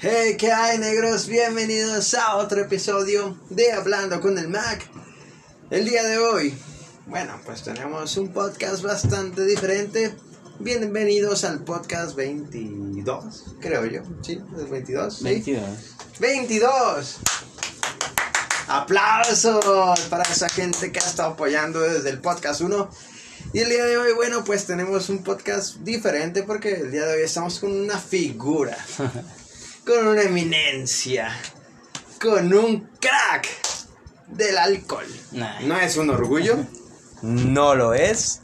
Hey, ¿qué hay negros? Bienvenidos a otro episodio de Hablando con el Mac. El día de hoy, bueno, pues tenemos un podcast bastante diferente. Bienvenidos al podcast 22, creo yo. ¿Sí? ¿Es 22? ¿Sí? 22. 22. Aplausos para esa gente que ha estado apoyando desde el podcast 1. Y el día de hoy, bueno, pues tenemos un podcast diferente porque el día de hoy estamos con una figura, con una eminencia, con un crack del alcohol. Nah. No es un orgullo, No lo es.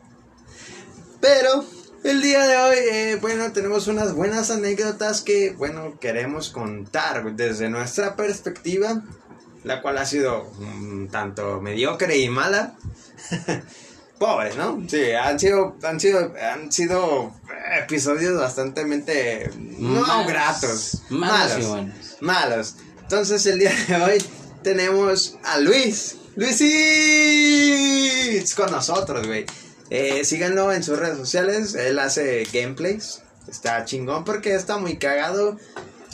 pero el día de hoy, eh, bueno, tenemos unas buenas anécdotas que, bueno, queremos contar desde nuestra perspectiva, la cual ha sido un tanto mediocre y mala. Pobre, ¿no? Sí, han sido, han sido, han sido episodios bastante no Malos. gratos, Malos y buenos. malos. Entonces el día de hoy tenemos a Luis. Luisís con nosotros, güey. Eh, síganlo en sus redes sociales. Él hace gameplays. Está chingón porque está muy cagado.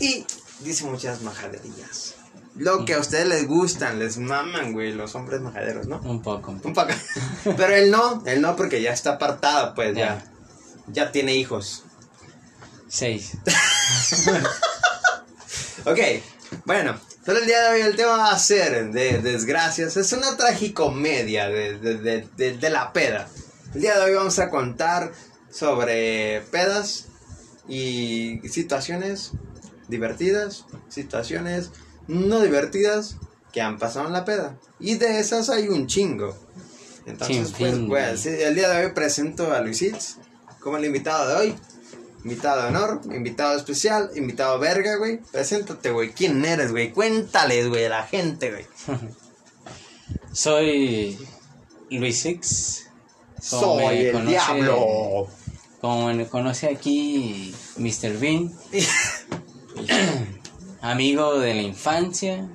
Y dice muchas majaderías. Lo que a ustedes les gustan, les maman, güey, los hombres majaderos, ¿no? Un poco. Un poco. Pero él no, él no porque ya está apartado, pues ya. Ya tiene hijos. Seis. Ok, bueno, pero el día de hoy el tema va a ser de desgracias. Es una tragicomedia de, de, de, de, de la peda. El día de hoy vamos a contar sobre pedas y situaciones divertidas, situaciones no divertidas que han pasado en la peda. Y de esas hay un chingo. Entonces, Sin pues, pues, güey. sí, el día de hoy presento a Luisitz como el invitado de hoy. Invitado de honor, invitado especial, invitado verga, güey. Preséntate, güey. ¿Quién eres, güey? Cuéntales, güey, a la gente, güey. Soy Luis Six. Como Soy me el conoce- diablo. Como me conoce aquí Mr. Bean. amigo de la infancia.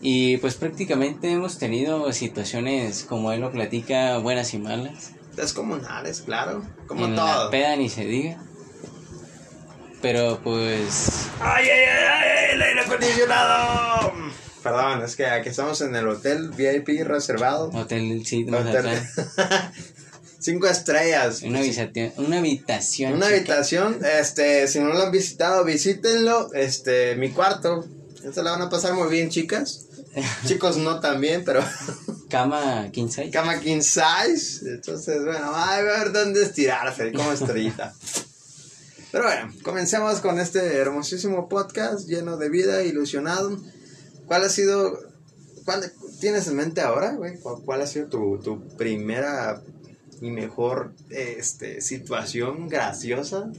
Y pues prácticamente hemos tenido situaciones, como él lo platica, buenas y malas. Descomunales, claro. Como en todo. la peda ni se diga. Pero pues ¡Ay, ay, ay, ay! ¡El aire acondicionado! Perdón, es que aquí estamos en el hotel VIP reservado. Hotel sí, Hotel-. Cinco estrellas. Una habitación, una habitación. Una chica. habitación, este, si no lo han visitado, visítenlo. Este, mi cuarto. Esto la van a pasar muy bien, chicas. Chicos no tan bien, pero Cama 15. cama king size. Entonces, bueno, ay, a ver dónde estirarse, como estrellita. Pero bueno, comencemos con este hermosísimo podcast lleno de vida, ilusionado. ¿Cuál ha sido, cuál tienes en mente ahora, güey? ¿Cuál, cuál ha sido tu, tu primera y mejor este, situación graciosa?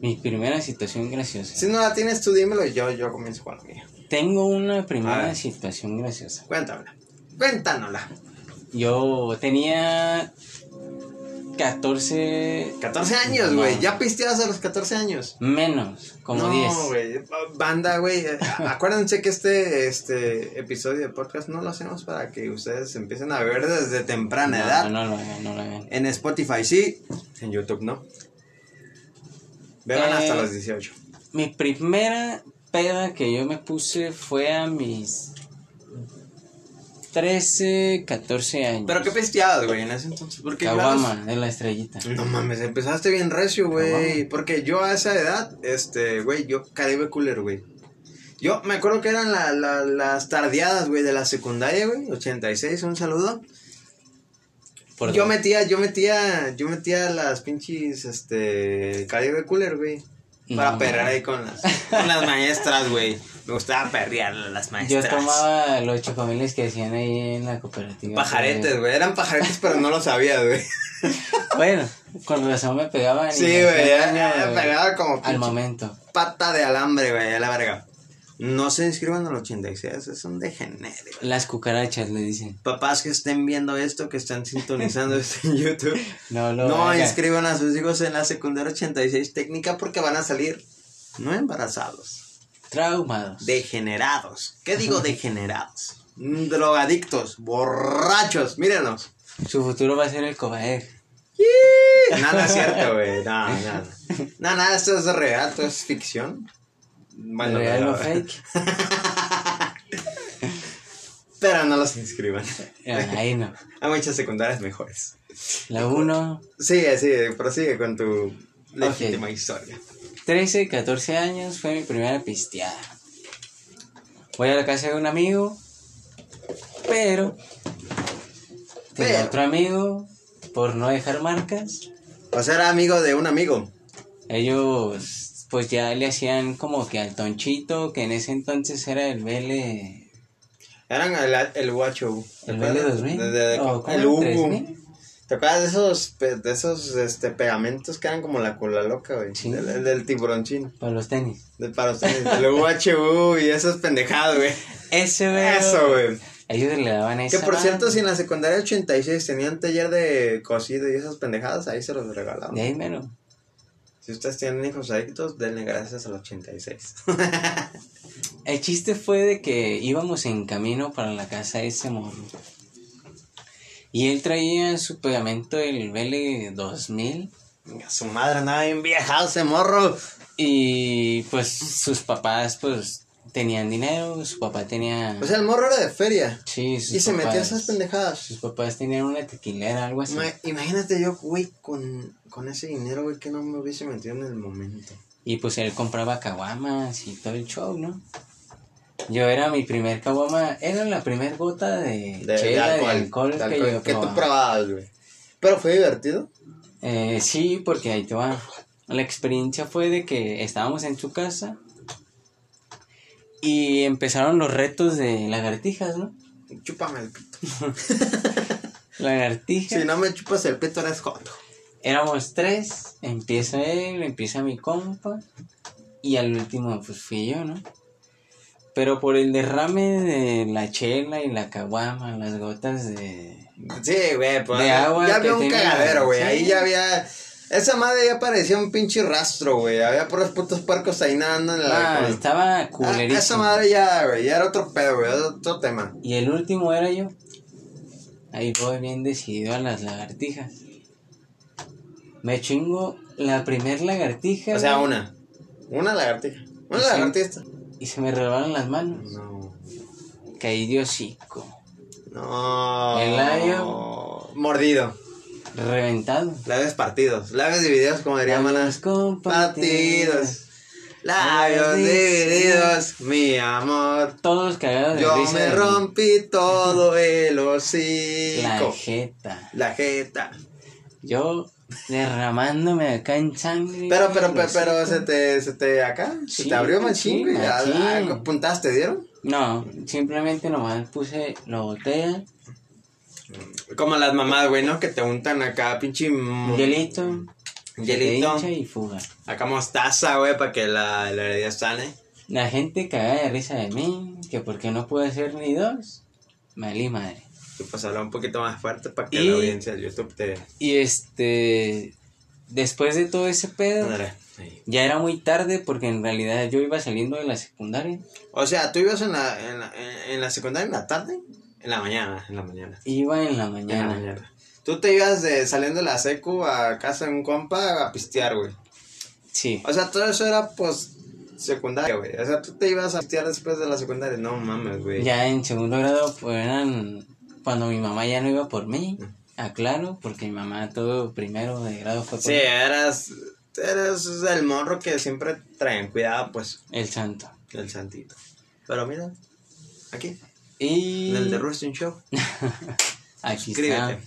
Mi primera situación graciosa. Si no la tienes tú, dímelo y yo, yo comienzo con la mía. Tengo una primera situación graciosa. Cuéntamela. Cuéntanosla. Yo tenía 14 14 años, No. güey. Ya pisteabas a los 14 años. menos, como no, 10. güey. Banda, güey. eh, Acuérdense que este, este episodio de podcast no lo hacemos para que ustedes empiecen a ver desde temprana no, edad. no no lo hagan. En Spotify sí, en YouTube no. Beban Eh, hasta los 18. Mi primera peda que yo me puse fue a mis 13, 14 años. ¿Pero qué pisteabas, güey, en ese entonces? Porque Caguama, de la estrellita. No mames, empezaste bien recio, güey. Porque yo a esa edad, este, güey, yo Caribe Cooler, güey. Yo me acuerdo que eran la- la- las tardeadas, güey, de la secundaria, güey. 86, un saludo. Por yo metía, yo metía, yo metía las pinches, este, Caribe Cooler, güey. Para No, ahí con las, con las maestras, güey. Me gustaba perrear a las Yo maestras. tomaba los chocomiles que hacían ahí en la cooperativa. Pajaretes, güey. Eran pajaretes, pero no lo sabía, güey. Bueno, con razón me pegaban. Sí, me güey. güey, Pegaba como Al momento. pata de alambre, güey, a la verga. No se inscriban al 86, es un degenere. Las cucarachas le dicen. Papás que estén viendo esto, que están sintonizando esto en YouTube, No lo no inscriban a sus hijos en la secundaria 86 técnica porque van a salir no embarazados, Traumados. degenerados. ¿Qué digo degenerados? Mm, Drogadictos, borrachos, mírenos. Su futuro va a ser el Cobaer. Nada es cierto, güey. No, nada. No, nada, esto es real, esto es ficción. Bueno, real o pero- fake. Pero no los inscriban. Ahí no. Hay muchas secundarias mejores. La 1, Sigue, sigue, prosigue con tu legítima historia. 13, 14 años fue mi primera pisteada. Voy a la casa de un amigo, pero tenía Pero. otro amigo, por no dejar marcas, O sea, era amigo de un amigo. ellos pues ya le hacían como que al tonchito, que en ese entonces era el BL, Eran el, el guacho. ¿te el? BL 2000, De- de- de- o ¿cómo? el Ubu. 3000. ¿Te acuerdas de esos, de esos este, pegamentos que eran como la cola loca, güey? Sí. Del, el del tiburoncín. para los tenis. De, para ustedes. El UHU y esos pendejados, güey. Ese, güey. Eso, güey. Ellos le daban Que esa. por cierto, si en la secundaria 86 tenían taller de cocido y esas pendejadas, ahí se los regalaban. De ahí mero. Si ustedes tienen hijos adictos, denle gracias al 86. El chiste fue de que íbamos en camino para la casa de ese morro. Y él traía su pegamento del BL 2000. Venga, Su madre andaba bien viejado ese morro. Y pues sus papás pues tenían dinero, su papá tenía... O sea, el morro era de feria. sí, sus Y se metía a esas pendejadas. Sus papás tenían una tequilera, algo así. Ma- Imagínate yo, güey, con, con ese dinero, güey, que no me hubiese metido en el momento. Y pues él compraba caguamas y todo el show, ¿no? Yo era mi primer caguama, era la primer gota de, De, de chela, alcohol. de alcohol, de que alcohol yo tú probaba. probabas, güey. Pero fue divertido. Eh, sí, porque ahí te va. La experiencia fue de que estábamos en su casa y empezaron los retos de lagartijas, ¿no? Chúpame el pito. Lagartijas. Si no me chupas el pito, eres joto. Éramos tres, empieza él, empieza mi compa y al último pues fui yo, ¿no? Pero por el derrame de la chela y la caguama, las gotas de... Sí, güey, pues. De agua ya había un tenía- cagadero, güey. sí. Ahí ya había. Esa madre ya parecía un pinche rastro, güey. Había puros putos puercos ahí nadando en la. Ah, estaba Ah, culerísimo. esa madre ya, güey. Ya era otro pedo, güey. Otro tema. Y el último era yo. Ahí voy bien decidido a las lagartijas. Me chingo la primer lagartija. O sea, güey, una. Una lagartija. Una Sí. lagartija. Y se me rebalan las manos. No. Caí de hocico. No. El labio. Mordido. Reventado. Labios partidos. Labios divididos, como diría Manas. compartidos. Partidos. Labios divididos, mi amor. Todos cagados de Yo risa. me rompí todo el La hocico. jeta. La jeta. Yo derramándome acá en sangre. Pero, pero, pero, pero, se te, se te, acá, se Sí, te abrió machín, sí, ah, ¿Puntadas te dieron? No, simplemente nomás puse la botella, Como las mamás, güey, ¿no? Que te untan acá, pinche. mm, hielito, se Hielito. y fuga. Acá mostaza, güey, para que la, la herida sane. La gente cagada de risa de mí, que porque no pude hacer ni dos, malí madre. Y pues habla un poquito más fuerte para que Y- la audiencia de YouTube te. Y este, después de todo ese pedo, ya era muy tarde porque en realidad yo iba saliendo de la secundaria. O sea, ¿tú ibas en la, en, la, en, la secundaria en la tarde? En la mañana, en la mañana. Iba en la En la mañana. mañana. Tú te ibas de saliendo de la secu a casa de un compa a pistear, güey. Sí. O sea, todo eso era pues secundaria, güey. O sea, tú te ibas a pistear después de la secundaria. No mames, güey. Ya en segundo grado, pues eran cuando mi mamá ya no iba por mí. Aclaro, porque mi mamá todo primero de grado fue por Sí, eras, eras el morro que siempre traen cuidado, pues, el santo. el santito. Pero mira, aquí, Y en el de Roasting Show, aquí suscríbete. está.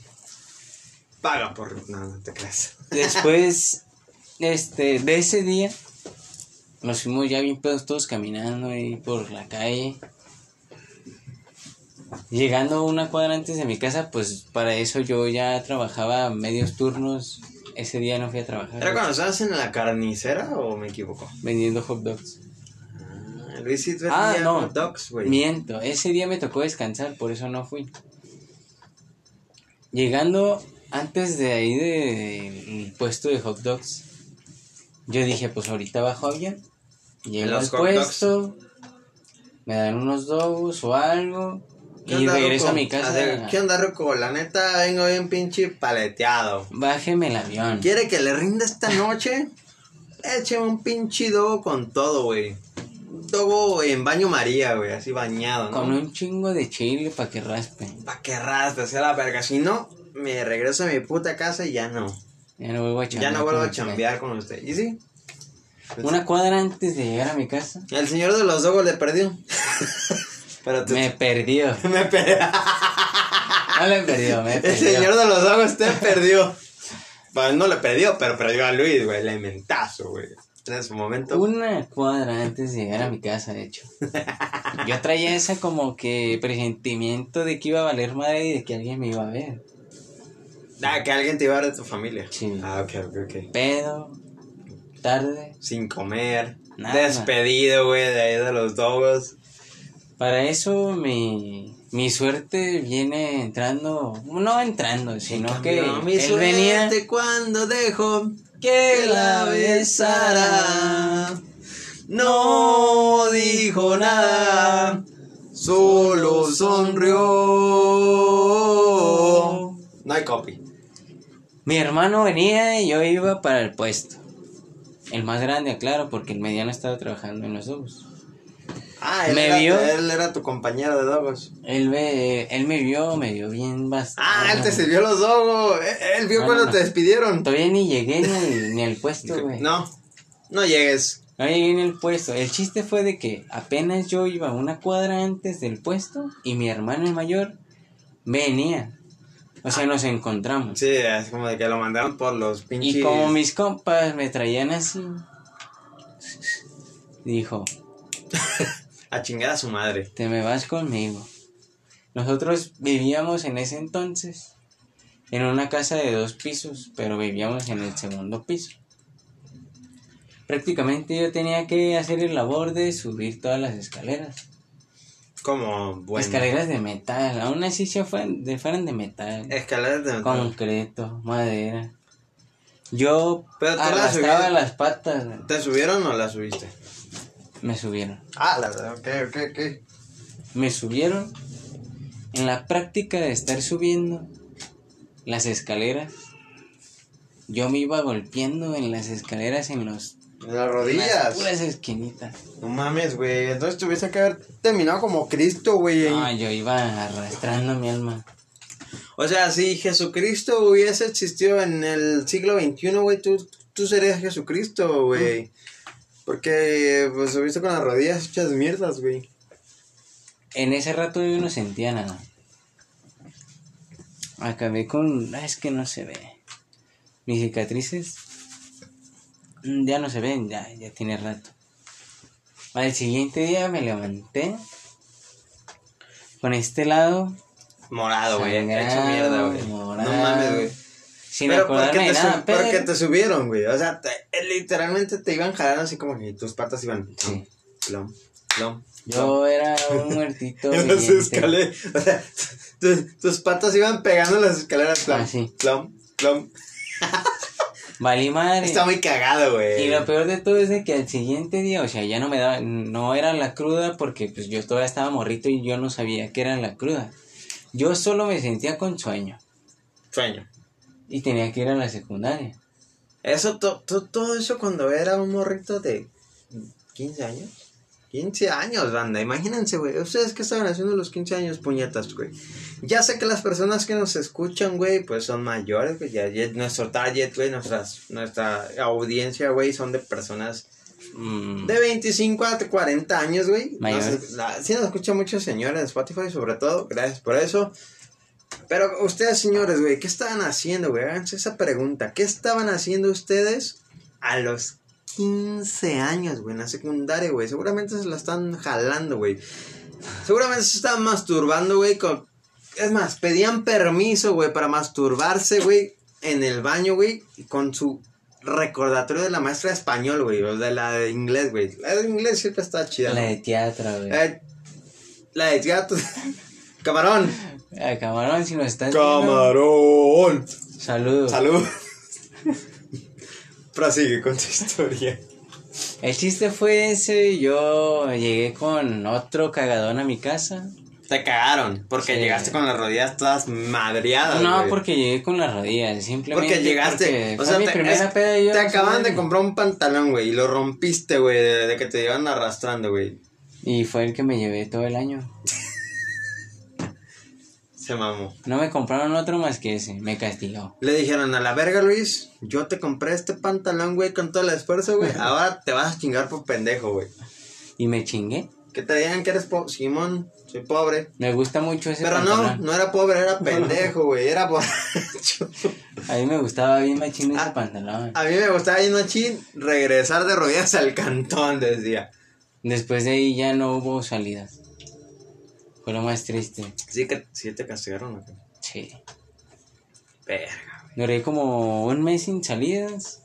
Paga por... No, no te creas. Después, este, de ese día, nos fuimos ya bien pedos todos caminando ahí por la calle. Llegando una cuadra antes de mi casa, pues para eso yo ya trabajaba medios turnos. Ese día no fui a trabajar. ¿Era cuando estabas en la carnicera o me equivoco? Vendiendo hot dogs. Ah, Luis Hitler Ah, no. hot dogs, güey. Miento, ese día me tocó descansar, por eso no fui. Llegando antes de ahí del puesto de hot dogs, yo dije, pues ahorita bajo bien. Llego al puesto, me dan unos dogs o algo, ¿Qué y regreso a mi casa. ¿Qué onda, Ruco? La neta, vengo bien pinche paleteado. Bájeme el avión. ¿Quiere que le rinda esta noche? Écheme un pinche dogo con todo, güey. un dogo en baño María, güey, así bañado, ¿no? Con un chingo de chile para que raspe. Pa' que raspe, sea la verga. Si no, me regreso a mi puta casa y ya no. Ya no vuelvo a Ya chambear. no vuelvo a chambear con usted. ¿Y sí? Una cuadra antes de llegar a mi casa, El señor de los dogos le perdió. Pero tú... me perdió. me perdió. No le perdió, me El perdió. señor de los dogos te perdió. Bueno, no le perdió, pero perdió a Luis, güey. El mentazo, güey. En ese momento. Una cuadra antes de llegar a mi casa, de hecho. Yo traía esa como que presentimiento de que iba a valer madre y de que alguien me iba a ver. Ah, que alguien te iba a ver de tu familia. Sí. Ah, ok, ok, ok. Pedo, tarde. Sin comer. Nada. Despedido, güey, de ahí de los dogos. Para eso mi, mi suerte viene entrando, no entrando, sino que mi él venía cuando dejo que la besara. No dijo nada, solo sonrió. No hay copy. Mi hermano venía y yo iba para el puesto. El más grande, aclaro, porque el mediano estaba trabajando en los dos. Ah, él, Me era, vio. él era tu compañero de dogos. Él, ve, él me vio, me vio bien bastante. Ah, él te sirvió los dogos. Él, él vio No, cuando no, te despidieron. Todavía ni llegué ni ni al puesto, güey. No, no llegues. No llegué ni al puesto. El chiste fue de que apenas yo iba una cuadra antes del puesto y mi hermano el mayor venía. O sea, nos encontramos. Sí, es como de que lo mandaron por los pinches. Y como mis compas me traían así, dijo, A chingar a su madre. te me vas conmigo. Nosotros vivíamos en ese entonces en una casa de dos pisos, pero vivíamos en el segundo piso. Prácticamente yo tenía que hacer el labor de subir todas las escaleras. Como, bueno. Escaleras de metal, aún así se fueran de, fueran de metal. Escaleras de concreto, madera. Yo Pero arrastraba las patas. ¿Te subieron o la subiste? Me subieron. Ah, la verdad, ok, ok, ok. Me subieron. En la práctica de estar subiendo las escaleras, yo me iba golpeando en las escaleras en los En las en las rodillas. puras esquinitas. No mames, güey. Entonces tuviese que haber terminado como Cristo, güey. No, yo iba arrastrando mi alma. O sea, si Jesucristo hubiese existido en el siglo XXI, güey, tú, tú serías Jesucristo, güey. Porque, pues, subiste con las rodillas hechas mierdas, güey. En ese rato yo no sentía nada. Acabé con... ah, Es que no se ve. Mis cicatrices mm, ya no se ven, ya, ya tiene rato. Al siguiente día me levanté con este lado Morado, güey. Hecho mierda, güey. morado. No mames, güey. sin Pero ¿por acordarme de nada. sub- por qué pero- te subieron, güey? O sea, te- literalmente te iban jalando así como que tus patas iban. Sí. Plom, plom. Yo era un muertito. En las escaleras. O sea, tu- tus patas iban pegando las escaleras. Plom, Ah, sí. plom, plom. Valí madre. Está muy cagado, güey. Y lo peor de todo es de que al siguiente día, o sea, ya no me daba, no era la cruda porque pues yo todavía estaba morrito y yo no sabía que era la cruda. Yo solo me sentía con sueño Sueño. y tenía que ir a la secundaria. Eso, to- to- todo eso cuando era un morrito de 15 años. 15 años, banda. Imagínense, güey. ¿Ustedes qué estaban haciendo los 15 años, puñetas, güey? Ya sé que las personas que nos escuchan, güey, pues son mayores, güey. Ya, ya nuestro target, güey, nuestras, nuestra audiencia, güey, son de personas Mm, de 25 a 40 años, güey. Mayores. la- sí nos escucha mucho señores en Spotify, sobre todo. Gracias por eso. Pero ustedes, señores, güey, ¿qué estaban haciendo, güey? Háganse esa pregunta. ¿Qué estaban haciendo ustedes a los 15 años, güey, en la secundaria, güey? Seguramente se la están jalando, güey. Seguramente se estaban masturbando, güey, con... Es más, pedían permiso, güey, para masturbarse, güey, en el baño, güey, con su recordatorio de la maestra de español, güey, o de la de inglés, güey. La de inglés siempre está chida. la de teatro, güey. Eh, la de gato. Camarón. Ah, camarón, si nos estás viendo, Camarón. saludos. Salud. Prosigue con tu historia. El chiste fue ese, yo llegué con otro cagadón a mi casa. Te cagaron, porque Sí. llegaste con las rodillas todas madreadas. No, güey. porque llegué con las rodillas, simplemente. Porque llegaste, porque o sea, mi te, primera es- peda y yo te no acaban sabía. de comprar un pantalón, güey, y lo rompiste, güey, de, de que te iban arrastrando, güey. Y fue el que me llevé todo el año. Se mamó. No me compraron otro más que ese, me castigó. Le dijeron, a la verga, Luis, yo te compré este pantalón, güey, con todo el esfuerzo, güey, ahora te vas a chingar por pendejo, güey. Y me chingué. Que te digan que eres pobre, Simón, soy pobre. Me gusta mucho ese Pero no, pantalón. no era pobre, era pendejo, güey, era borracho. A mí me gustaba bien machín ese Ah. pantalón. A mí me gustaba ir machín regresar de rodillas al cantón, decía. Después de ahí ya no hubo salidas. Fue lo más triste. Sí que sí te castigaron, ¿o qué? Sí. Verga. Duré como un mes sin salidas.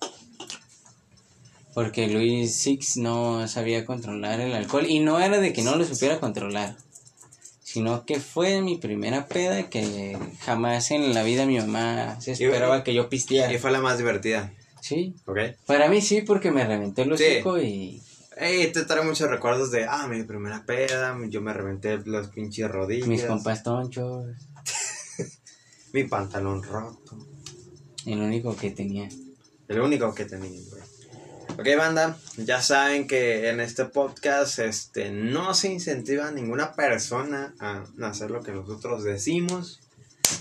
Porque Luis Six no sabía controlar el alcohol. Y no era de que no lo supiera controlar. Sino que fue mi primera peda que jamás en la vida mi mamá se esperaba que yo pisteara. Y fue la más divertida, Sí. ¿ok? Para mí sí, porque me reventé el Sí. hocico y... Ey, te trae muchos recuerdos de, ah, mi primera peda, yo me reventé los pinches rodillas. Mis compas tonchos. Mi pantalón roto. El único que tenía. El único que tenía, güey. Ok, banda, ya saben que en este podcast este, no se incentiva a ninguna persona a hacer lo que nosotros decimos.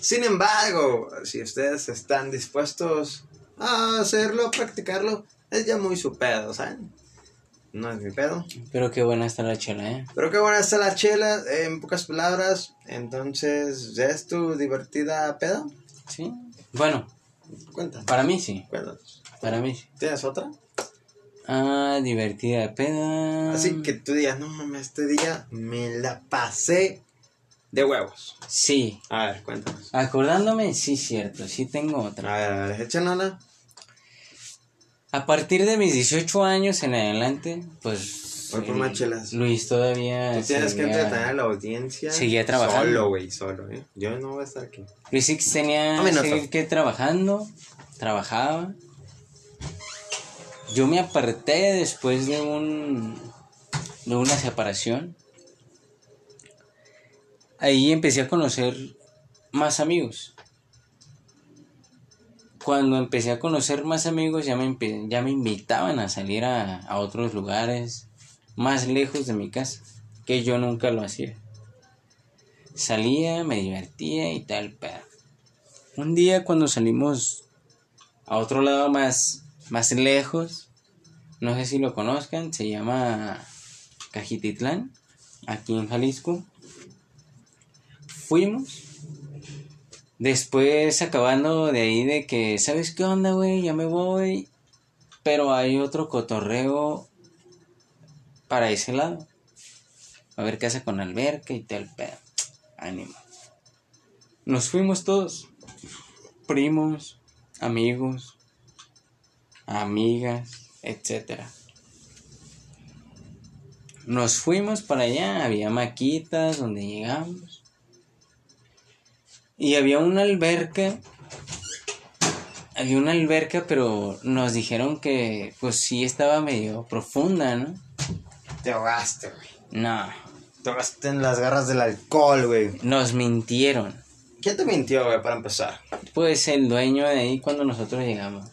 Sin embargo, si ustedes están dispuestos a hacerlo, a practicarlo, es ya muy su pedo, ¿saben? No es mi pedo. Pero qué buena está la chela, ¿eh? Pero qué buena está la chela, en pocas palabras. Entonces, ¿ya es tu divertida peda? Sí. Bueno, Cuéntanos. para mí sí. Cuéntanos. Para mí sí. ¿Tienes otra? Ah, divertida peda. Así que tú digas, no mames, este día me la pasé de huevos. Sí. A ver, cuéntanos. Acordándome, sí, cierto. Sí tengo otra. A ver, a ver, échanla. A partir de mis 18 años en adelante, pues. Voy por más chelas. Luis todavía. Tú tienes que seguía- entretener a la audiencia. seguía trabajando. Solo, güey, solo, ¿eh? Yo no voy a estar aquí. Luis tenía minuto. seguir que trabajando, trabajaba. Yo me aparté después de un de una separación. Ahí empecé a conocer más amigos. Cuando empecé a conocer más amigos ya me, ya me invitaban a salir a, a otros lugares más lejos de mi casa, que yo nunca lo hacía. Salía, me divertía y tal, pero un día cuando salimos a otro lado más, más lejos, no sé si lo conozcan, se llama Cajititlán, aquí en Jalisco. Fuimos. Después acabando de ahí de que, ¿sabes qué onda, güey? Ya me voy. Pero hay otro cotorreo para ese lado. A ver casa con alberca y tal, pero ánimo. Nos fuimos todos. Primos, amigos, amigas, etcétera. Nos fuimos para allá, había maquitas donde llegamos. Y había una alberca. Había una alberca, pero nos dijeron que pues sí estaba medio profunda, ¿no? Te ahogaste, güey. No, Te ahogaste en las garras del alcohol, güey. nos mintieron. ¿Quién te mintió, güey, para empezar? Pues el dueño de ahí cuando nosotros llegamos.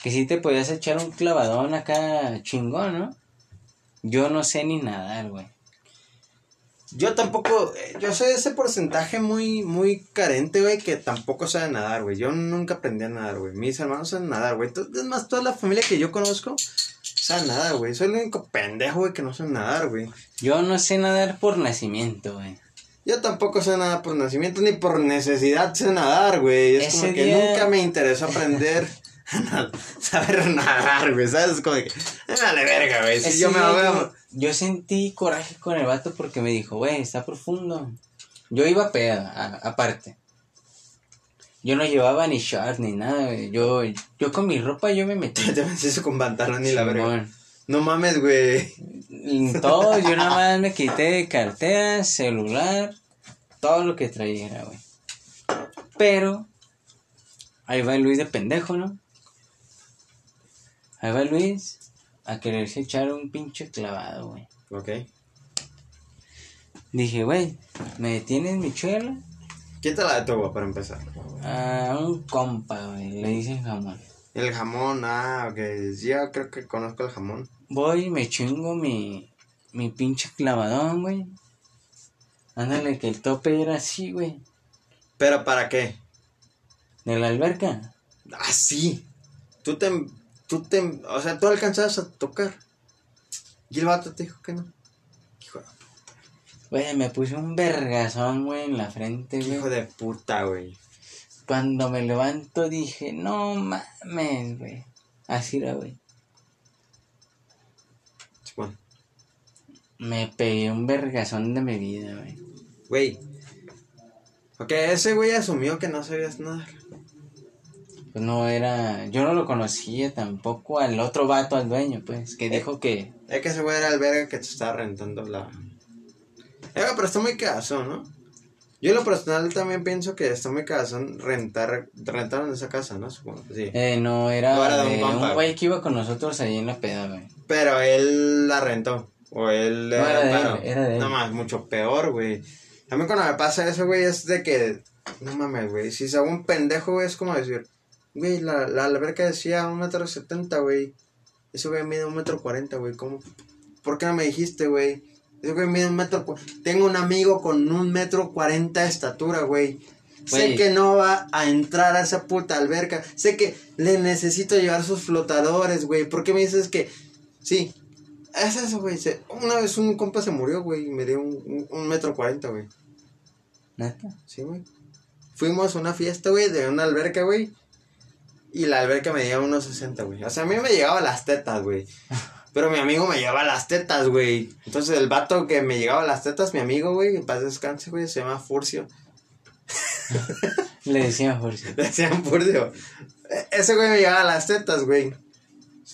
Que sí te podías echar un clavadón acá chingón, ¿no? Yo no sé ni nadar, güey. Yo tampoco, eh, yo soy ese porcentaje muy, muy carente, güey, que tampoco sabe nadar, güey. Yo nunca aprendí a nadar, güey. Mis hermanos saben nadar, güey. Es más, toda la familia que yo conozco sabe nadar, güey. Soy el único pendejo, güey, que no sabe nadar, güey. Yo no sé nadar por nacimiento, güey. Yo tampoco sé nadar por nacimiento ni por necesidad sé nadar, güey. Es Ese como que día- nunca me interesó aprender a saber nadar, güey. ¿Sabes? Es como que, "Ay, me vale verga, güey. Si Ese yo me día ahogo, yo, sentí coraje con el vato porque me dijo, güey, está profundo. Yo iba peda, aparte. Yo no llevaba ni short ni nada, güey. Yo, yo con mi ropa yo me metí. te metiste con pantalón y la verga. No mames, güey. En todo, yo nada más me quité cartera, celular, todo lo que traía, güey. Pero, ahí va Luis de pendejo, ¿no? Ahí va Luis a quererse echar un pinche clavado, güey. Ok. Dije, güey, ¿me detienes mi chela? ¿Quién te la detuvo para empezar? A un compa, güey, le dicen jamón. El jamón, ah, ok. Yo creo que conozco el jamón. Voy y me chingo mi, mi pinche clavadón, güey. Ándale, que el tope era así, güey. ¿Pero para qué? De la alberca. Ah, sí. Tú te, tú te, o sea, tú alcanzabas a tocar. Y el vato te dijo que no. Hijo de, Güey, me puse un vergazón, güey, en la frente, hijo güey. de puta, güey. Cuando me levanto dije, no mames, güey. Así era, güey. Bueno, Me pegué un vergazón de mi vida, güey. güey. Ok, ese güey asumió que no sabías nadar. Pues no era. Yo no lo conocía tampoco al otro vato, al dueño, pues, que dijo que. Es que ese güey era el verga que te estaba rentando la. Eh, pero está muy cagazón, ¿no? Yo en lo personal también pienso que está muy cagazón rentar, rentaron esa casa, ¿no? Supongo sí. Eh, no, era, No era de un de compa, un güey que iba con nosotros ahí en la peda, güey. Pero él la rentó. O él No, era de él, era de él. No más, mucho peor, güey. A mí cuando me pasa eso, güey, es de que. No mames, güey. Si se hago un pendejo, güey, es como decir. Güey, la, la alberca decía un metro setenta, güey. Ese güey mide un metro cuarenta, güey. ¿Cómo? ¿Por qué no me dijiste, güey? Ese güey mide un metro. Tengo un amigo con un metro cuarenta de estatura, güey. Sé que no va a entrar a esa puta alberca. Sé que le necesito llevar sus flotadores, güey. ¿Por qué me dices que.? Sí. Es eso, güey. Una vez un compa se murió, güey. Y me dio un, un, un metro cuarenta, güey. ¿Neta? Sí, güey. Fuimos a una fiesta, güey, de una alberca, güey. Y la alberca me dio unos 60, güey. O sea, a mí me llegaba las tetas, güey. Pero mi amigo me llevaba las tetas, güey. Entonces el vato que me llegaba las tetas, mi amigo, güey, en paz descanse, güey, se llama Furcio. Le decía Jorge. Le decían Furcio. E- Ese güey me llegaba las tetas, güey.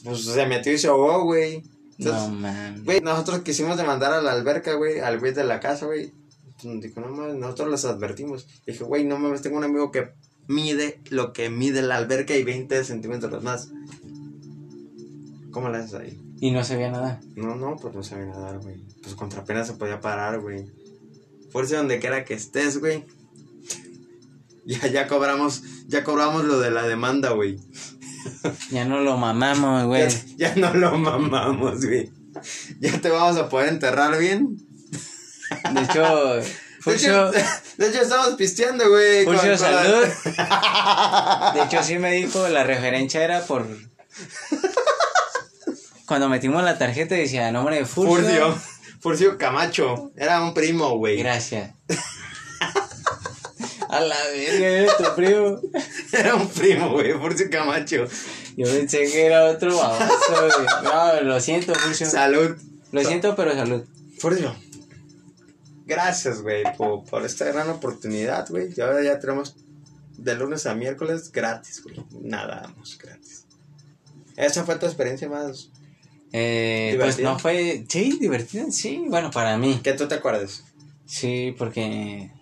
Pues se metió y se ahogó, güey. No Entonces, mames. Güey, nosotros quisimos demandar a la alberca, güey, al güey de la casa, güey. Dijo, no mames, nosotros les advertimos. Dije, güey, no mames, tengo un amigo que mide lo que mide la alberca y 20 centímetros más. ¿Cómo le haces ahí? Y no sabía nada. No, no, pues no sabía nadar, güey. Pues contra pena se podía parar, güey. Fuerza donde quiera que estés, güey. Ya, ya cobramos, ya cobramos lo de la demanda, güey. Ya no lo mamamos, güey. Ya, ya no lo mamamos, güey. Ya te vamos a poder enterrar bien. De hecho, De Furcio, hecho, de hecho, estamos pisteando, güey. Furcio, con salud. De hecho, sí me dijo, la referencia era por... Cuando metimos la tarjeta decía nombre de Furcio. Furcio. Furcio Camacho. Era un primo, güey. Gracias. A la verga, era tu primo. Era un primo, güey. Furcio Camacho. Yo pensé que era otro baboso, güey. No, lo siento, Furcio. Salud. Lo siento, pero salud. Furcio. Gracias, güey, por, por esta gran oportunidad, güey. Y ahora ya tenemos de lunes a miércoles gratis, güey. Nada, damos gratis. Esa fue tu experiencia más Eh, pues no fue... Sí, divertida, sí. Bueno, para mí. que tú te acuerdes. Sí, porque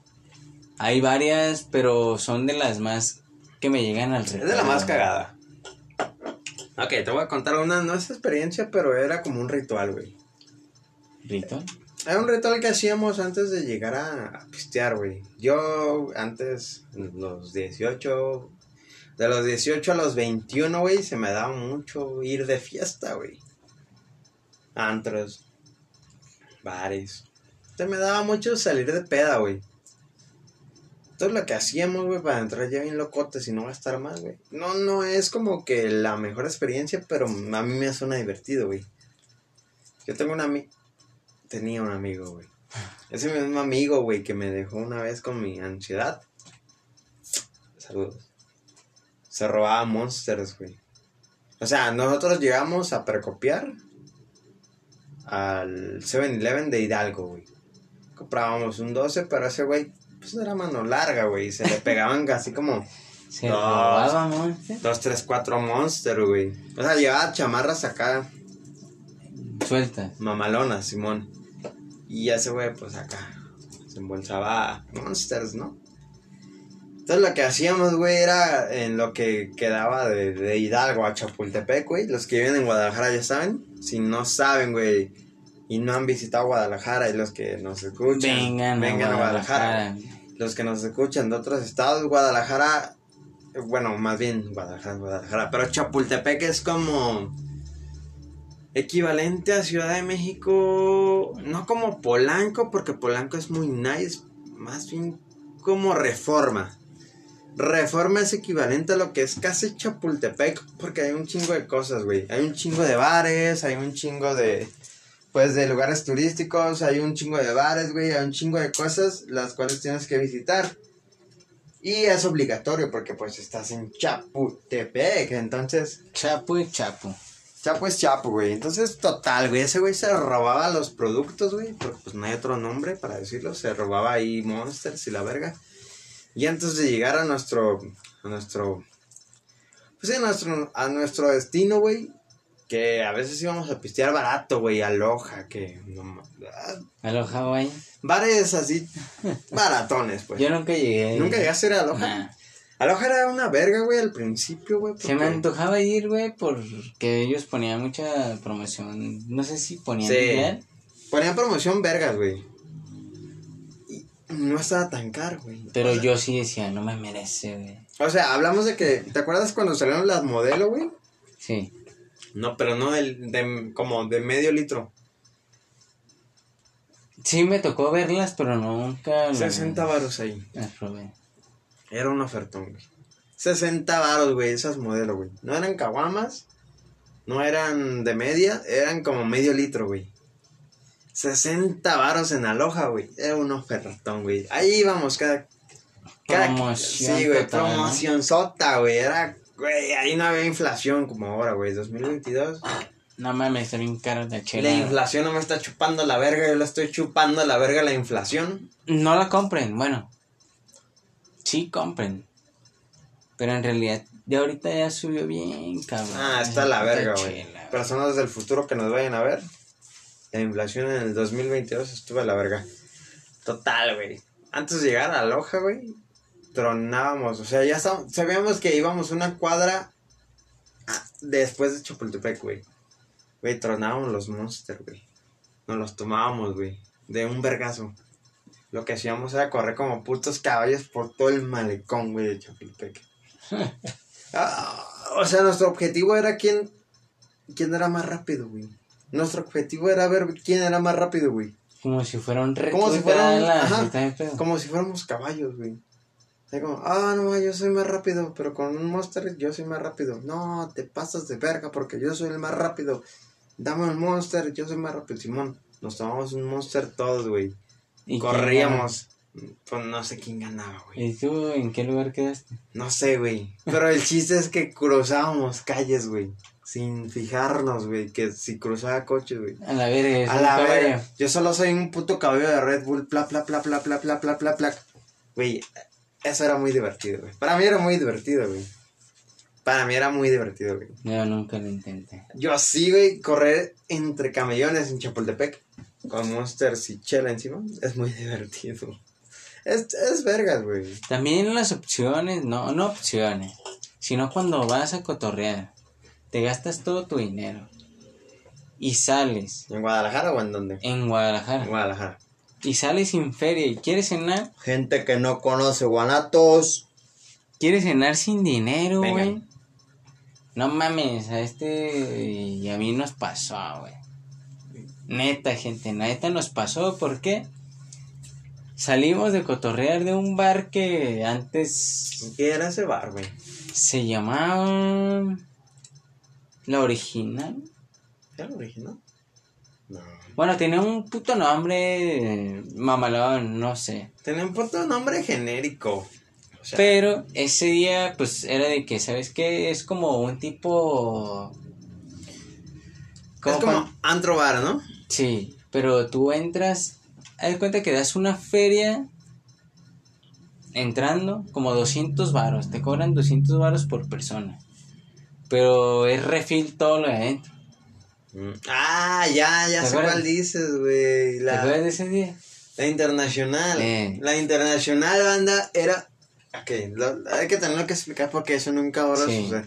hay varias, pero son de las más que me llegan al Es de la más cagada. Ok, te voy a contar una, no es experiencia, pero era como un ritual, güey. ¿Rito? Era un ritual que hacíamos antes de llegar a, pistear, güey. Yo antes, los 18, de los 18 a los 21, güey, se me daba mucho ir de fiesta, güey. Antros, bares. Se me daba mucho salir de peda, güey. Entonces lo que hacíamos, güey, para entrar ya bien locotes y no gastar más, güey. No, no es como que la mejor experiencia, pero a mí me suena divertido, güey. Yo tengo una tenía un amigo, güey. Ese mismo amigo, güey, que me dejó una vez con mi ansiedad. Saludos. Se robaba monsters, güey. O sea, nosotros llegamos a precopiar al 7-Eleven de Hidalgo, güey. Comprábamos un 12, pero ese güey, pues era mano larga, güey. y Se le pegaban casi como Se No. robaba, monte. 2, 3, 4 monster, güey. O sea, llevaba chamarras acá Suelta. mamalona, Simón. Y ese güey, pues acá, se embolsaba monsters, ¿no? Entonces lo que hacíamos, güey, era en lo que quedaba de, de Hidalgo a Chapultepec, güey. Los que viven en Guadalajara ya saben. Si no saben, güey, y no han visitado Guadalajara y los que nos escuchan, Vengan, a Guadalajara. Los que nos escuchan de otros estados, Guadalajara, eh, bueno, más bien Guadalajara, Guadalajara, pero Chapultepec es como equivalente a Ciudad de México, no como Polanco, porque Polanco es muy nice, más bien como Reforma. Reforma es equivalente a lo que es casi Chapultepec, porque hay un chingo de cosas, güey. Hay un chingo de bares, hay un chingo de, pues, de lugares turísticos, hay un chingo de bares, güey, hay un chingo de cosas las cuales tienes que visitar. Y es obligatorio porque, pues, estás en Chapultepec, entonces... Chapu y Chapu. Chapo es Chapo, güey. Entonces, total, güey. Ese güey se robaba los productos, güey. Porque pues no hay otro nombre para decirlo. Se robaba ahí Monsters y la verga. Y antes de llegar a nuestro. A nuestro. Pues sí, a nuestro, a nuestro destino, güey. Que a veces íbamos a pistear barato, güey. Aloja, que. No, Aloja, güey. Bares así. baratones, pues. Yo nunca llegué. ¿Nunca llegaste a ir a? Aloha era una verga, güey, al principio, güey. Se me antojaba ir, güey, porque ellos ponían mucha promoción. No sé si ponían sí. Ponían promoción vergas, güey. Y no estaba tan caro, güey. Pero yo sí decía, no me merece, güey. O sea, hablamos de que. ¿Te acuerdas cuando salieron las modelo, güey? Sí. No, pero no del, de, como de medio litro. Sí, me tocó verlas, pero nunca. 60 varos ahí. Las probé. Era un ofertón, güey. 60 varos, güey, esas modelos, güey. No eran caguamas, no eran de media, eran como medio litro, güey. 60 varos en aloja, güey. Era un ofertón, güey. Ahí íbamos cada... cada promoción sí, güey, promoción sota, güey. Era, güey, ahí no había inflación como ahora, güey. 2022. No mames, está bien caro la chela. La inflación no me está chupando la verga, yo la estoy chupando la verga la inflación. No la compren, bueno, sí compren. Pero en realidad, de ahorita ya subió bien, cabrón. Ah, está la verga, güey. Personas del futuro que nos vayan a ver. La inflación en el 2022 estuvo a la verga. Total, güey. Antes de llegar a Loja, güey, tronábamos. O sea, ya sabíamos que íbamos una cuadra después de Chapultepec, güey. Güey, tronábamos los monsters, güey. Nos los tomábamos, güey. De un vergazo lo que hacíamos era correr como putos caballos por todo el malecón, güey, de Chapultepec. Ah, o sea, nuestro objetivo era quién, quién era más rápido, güey. Nuestro objetivo era ver quién era más rápido, güey. Como si fuera un reto. Como si como si fuéramos caballos, güey. O como, ah, no, yo soy más rápido, pero con un monster yo soy más rápido. No, te pasas de verga porque yo soy el más rápido. Dame un monster, yo soy más rápido, Simón. Nos tomamos un monster todos, güey. Y corríamos. Pues no sé quién ganaba, güey. ¿Y tú en qué lugar quedaste? No sé, güey. Pero el chiste es que cruzábamos calles, güey. Sin fijarnos, güey. Que si cruzaba coches, güey. A la verga. A la verga. Yo solo soy un puto caballo de Red Bull. Pla, pla, pla, pla, pla, pla, pla, pla, pla. Güey, eso era muy divertido, güey. Para mí era muy divertido, güey. Para mí era muy divertido, güey. Yo nunca lo intenté. Yo sí, güey, correr entre camellones en Chapultepec con Monsters y Chela encima, es muy divertido. Es, es vergas, güey. También las opciones, no, no opciones, sino cuando vas a cotorrear, te gastas todo tu dinero y sales. ¿En Guadalajara o en dónde? En Guadalajara. En Guadalajara. Y sales sin feria y quieres cenar. Gente que no conoce Guanatos. Quieres cenar sin dinero, güey. No mames, a este y a mí nos pasó, güey. Neta, gente, neta nos pasó. ¿Por qué? Salimos de cotorrear de un bar que antes. ¿Qué era ese bar, güey? Se llamaba. La original. ¿Era la original? No. Bueno, tenía un puto nombre mamalón, no sé. Tenía un puto nombre genérico. Pero ese día, pues era de que, ¿sabes qué? Es como un tipo. es como antro bar, ¿no? Sí, pero tú entras, haz cuenta que das una feria entrando como 200 varos, te cobran 200 varos por persona. Pero es refil todo lo de adentro. Mm. Ah, ya, ya sé cuál dices, güey. La... ¿Te acuerdas de ese día? La internacional. Eh. La internacional banda era. Ok, hay que tenerlo que explicar porque eso nunca ahora sucede.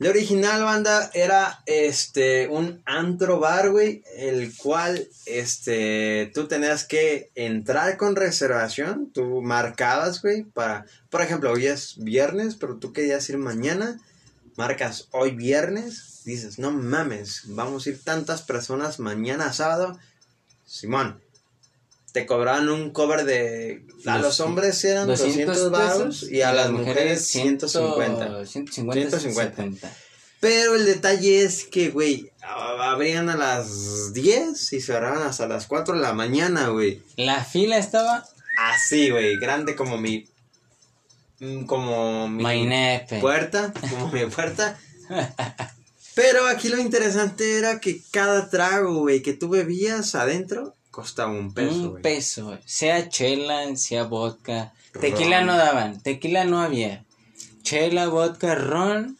La original banda era este un antro bar, güey, el cual este tú tenías que entrar con reservación, tú marcabas, güey, para por ejemplo, hoy es viernes, pero tú querías ir mañana, marcas hoy viernes, dices, "No mames, vamos a ir tantas personas mañana sábado." Simón, te cobraban un cover de a Los- los hombres eran 200 baros y a las mujeres 150. 150. 150. 150. Pero el detalle es que, güey, abrían a las 10 y cerraban hasta las 4 de la mañana, güey. La fila estaba Así, güey, grande como mi... mm, Como mi mainepe. puerta, como mi puerta. Pero aquí lo interesante era que cada trago, güey, que tú bebías adentro costaba un peso, Un peso, sea chela, sea vodka. Tequila no daban, tequila no había. Chela, vodka, ron,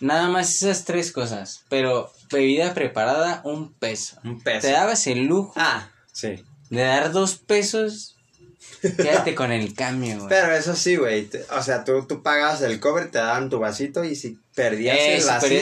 nada más esas tres cosas. Pero bebida preparada, un peso. Un peso. Te dabas el lujo Ah, sí. de dar dos pesos, quédate con el cambio, güey. Pero eso sí, güey. O sea, tú, tú pagabas el cover, te daban tu vasito y si perdías Eh, el si vasito,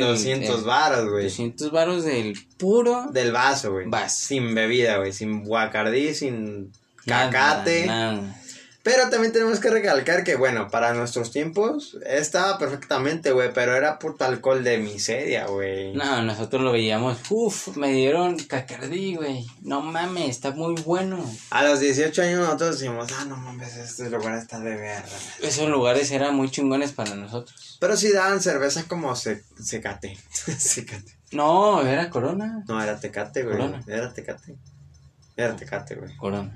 el- 200 el- varos, güey. 200 varos del puro. Del vaso, güey. Sin bebida, güey. Sin guacardí, sin nada, cacate. nada. Pero también tenemos que recalcar que, bueno, para nuestros tiempos estaba perfectamente, güey. Pero era puto alcohol de miseria, güey. No, nosotros lo veíamos. Uf, me dieron cacardí, güey. No mames, está muy bueno. A los 18 años nosotros decimos, ah, no mames, este lugar está de verga. Esos lugares eran muy chingones para nosotros. Pero sí daban cerveza como se, secate. secate. No, era Corona. No, era tecate, güey. Corona. Era tecate. Era tecate, güey. Corona.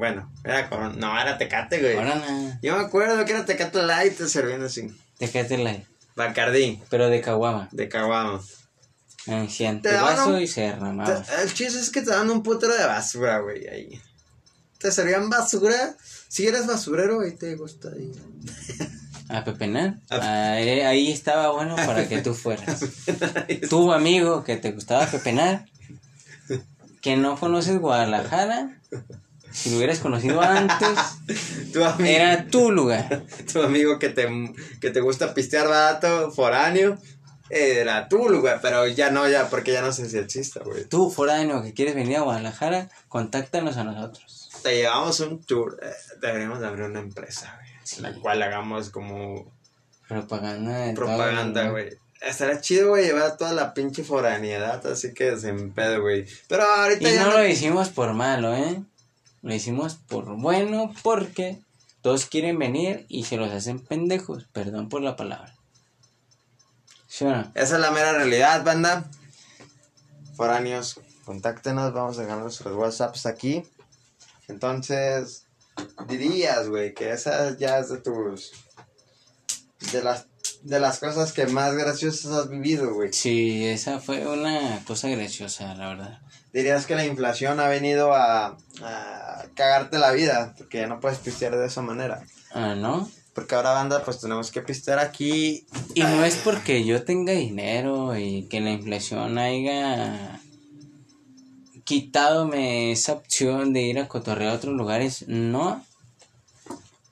Bueno, era corona. No, era tecate, güey. Corona. Yo me acuerdo que era tecate light, te servían así. Tecate light. Bacardí, Pero de caguama. de caguama. Anciano. Te vaso un- y se derramaba. Te- El chiste es que te dan un putero de basura, güey, ahí. Te servían basura. Si eres basurero, ahí te gusta ahí. A pepenar. A- Ahí, ahí estaba bueno para que tú fueras. Tu amigo que te gustaba pepenar. Que no conoces Guadalajara. Si lo hubieras conocido antes, tu amigo, era tu lugar. tu amigo que te, que te gusta pistear barato, foráneo, era tu lugar, pero ya no, ya, porque ya no sé si existe, güey. Tú, foráneo, que quieres venir a Guadalajara, contáctanos a nosotros. Te llevamos un tour. eh, deberíamos de abrir una empresa, güey. Sí. La cual hagamos como Propaganda propaganda, güey. Estaría chido, güey, llevar toda la pinche foraneidad, así que sin pedo, güey. Pero ahorita Y ya no no- lo hicimos por malo, ¿eh? Lo hicimos por bueno porque todos quieren venir y se los hacen pendejos. Perdón por la palabra. ¿Sí o no? Esa es la mera realidad, banda. Foráneos, contáctenos, vamos a dejar nuestros WhatsApps aquí. Entonces, dirías, güey, que esa ya es de tus... De las, de las cosas que más graciosas has vivido, güey. Sí, esa fue una cosa graciosa, la verdad. Dirías que la inflación ha venido a, a cagarte la vida, porque ya no puedes pistear de esa manera. Ah, ¿no? Porque ahora, banda, pues tenemos que pistear aquí. Y no es porque yo tenga dinero y que la inflación haya quitadome esa opción de ir a cotorrear a otros lugares, no.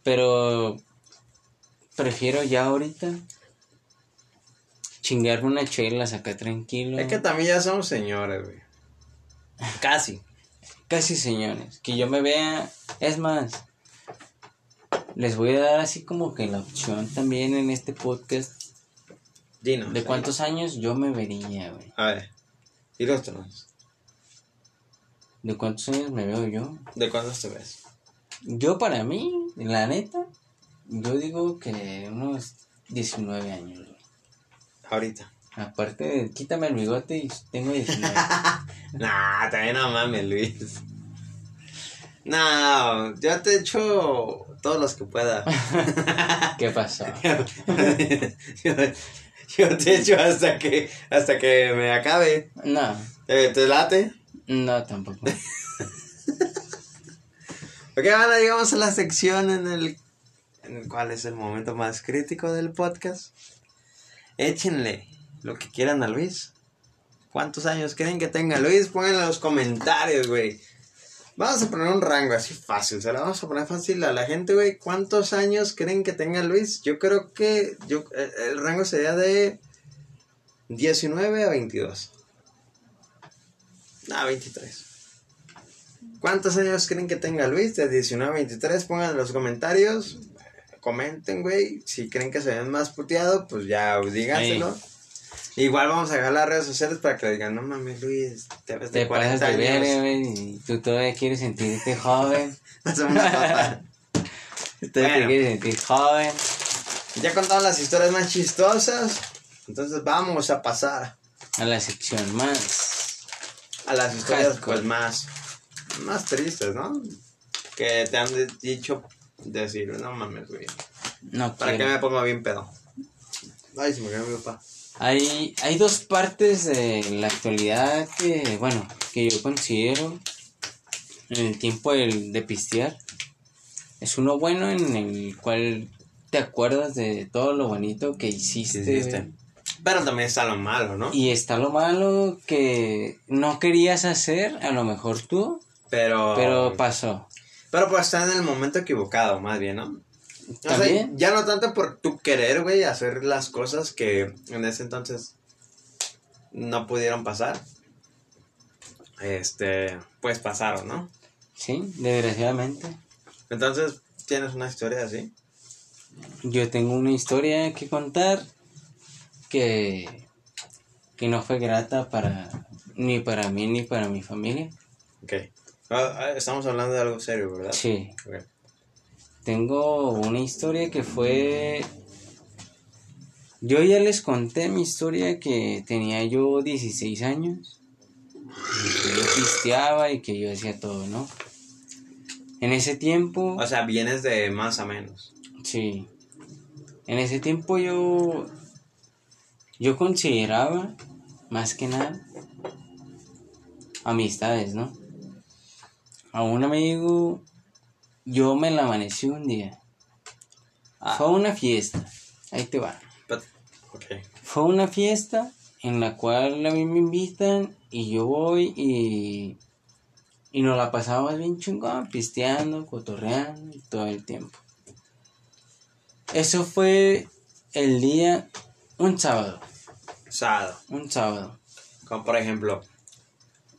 Pero prefiero ya ahorita chingarme una chela, sacar tranquilo. Es que también ya somos señores, güey. Casi. Casi señores, que yo me vea, es más, les voy a dar así como que la opción también en este podcast Dinos. de cuántos años yo me vería, güey. A ver, ilústranos. ¿De cuántos años me veo yo? ¿De cuántos te ves? Yo para mí, la neta, yo digo que unos 19 años. güey. Ahorita. Aparte, quítame el bigote y tengo 19. Nah, también no mames, Luis. No, yo te echo todos los que pueda. ¿Qué pasó? yo, yo te echo hasta que hasta que me acabe. No, ¿Te, te late? no tampoco. Ok, ahora llegamos a la sección en el, en el cual es el momento más crítico del podcast. Échenle lo que quieran a Luis. ¿Cuántos años creen que tenga Luis? Pongan en los comentarios, güey. Vamos a poner un rango así fácil, se la vamos a poner fácil a la gente, güey. ¿Cuántos años creen que tenga Luis? Yo creo que yo, el, el rango sería de 19 a 22. No, 23. ¿Cuántos años creen que tenga Luis? De 19 a 23, pongan en los comentarios. Comenten, güey. Si creen que se ven más puteado, pues ya díganselo. Igual vamos a dejar las redes sociales para que le digan, no mames, Luis, te ves de Te 40 pasas de años. verga, güey, y tú todavía quieres sentirte joven. Menos, papá. Todavía Bueno. te quieres sentir joven. Ya contamos las historias más chistosas. Entonces vamos a pasar A la sección más. a las historias Hardcore. pues más, más tristes, ¿no? Que te han dicho decir, no mames, güey. No ¿Para qué quiero. me pongo bien pedo? Ay, se me quedó mi papá. Hay, hay dos partes de la actualidad que, bueno, que yo considero en el tiempo del- de pistear. Es uno bueno en el cual te acuerdas de todo lo bonito que hiciste. Sí. Pero también está lo malo, ¿no? Y está lo malo que no querías hacer, a lo mejor tú, Pero. pero pasó. Pero pues está en el momento equivocado, más bien, ¿no? O sea, ¿También? ya no tanto por tu querer, güey, hacer las cosas que en ese entonces no pudieron pasar. Este, pues pasaron, ¿no? Sí, desgraciadamente. Entonces, ¿tienes una historia así? Yo tengo una historia que contar que, que no fue grata para ni para mí ni para mi familia. Ok. Ah, ah, estamos hablando de algo serio, ¿verdad? Sí, Ok. Tengo una historia que fue... Yo ya les conté mi historia que tenía yo 16 años, y que yo pisteaba y que yo hacía todo, ¿no? En ese tiempo... O sea, vienes de más a menos. Sí. En ese tiempo yo. Yo consideraba, más que nada, amistades, ¿no? A un amigo, yo me la amanecí un día. Ah. Fue una fiesta. Ahí te va. But-. Fue una fiesta en la cual a mí me invitan y yo voy y. Y nos la pasamos bien chingón, pisteando, cotorreando y todo el tiempo. Eso fue el día, un sábado, Sábado. un sábado. Como por ejemplo,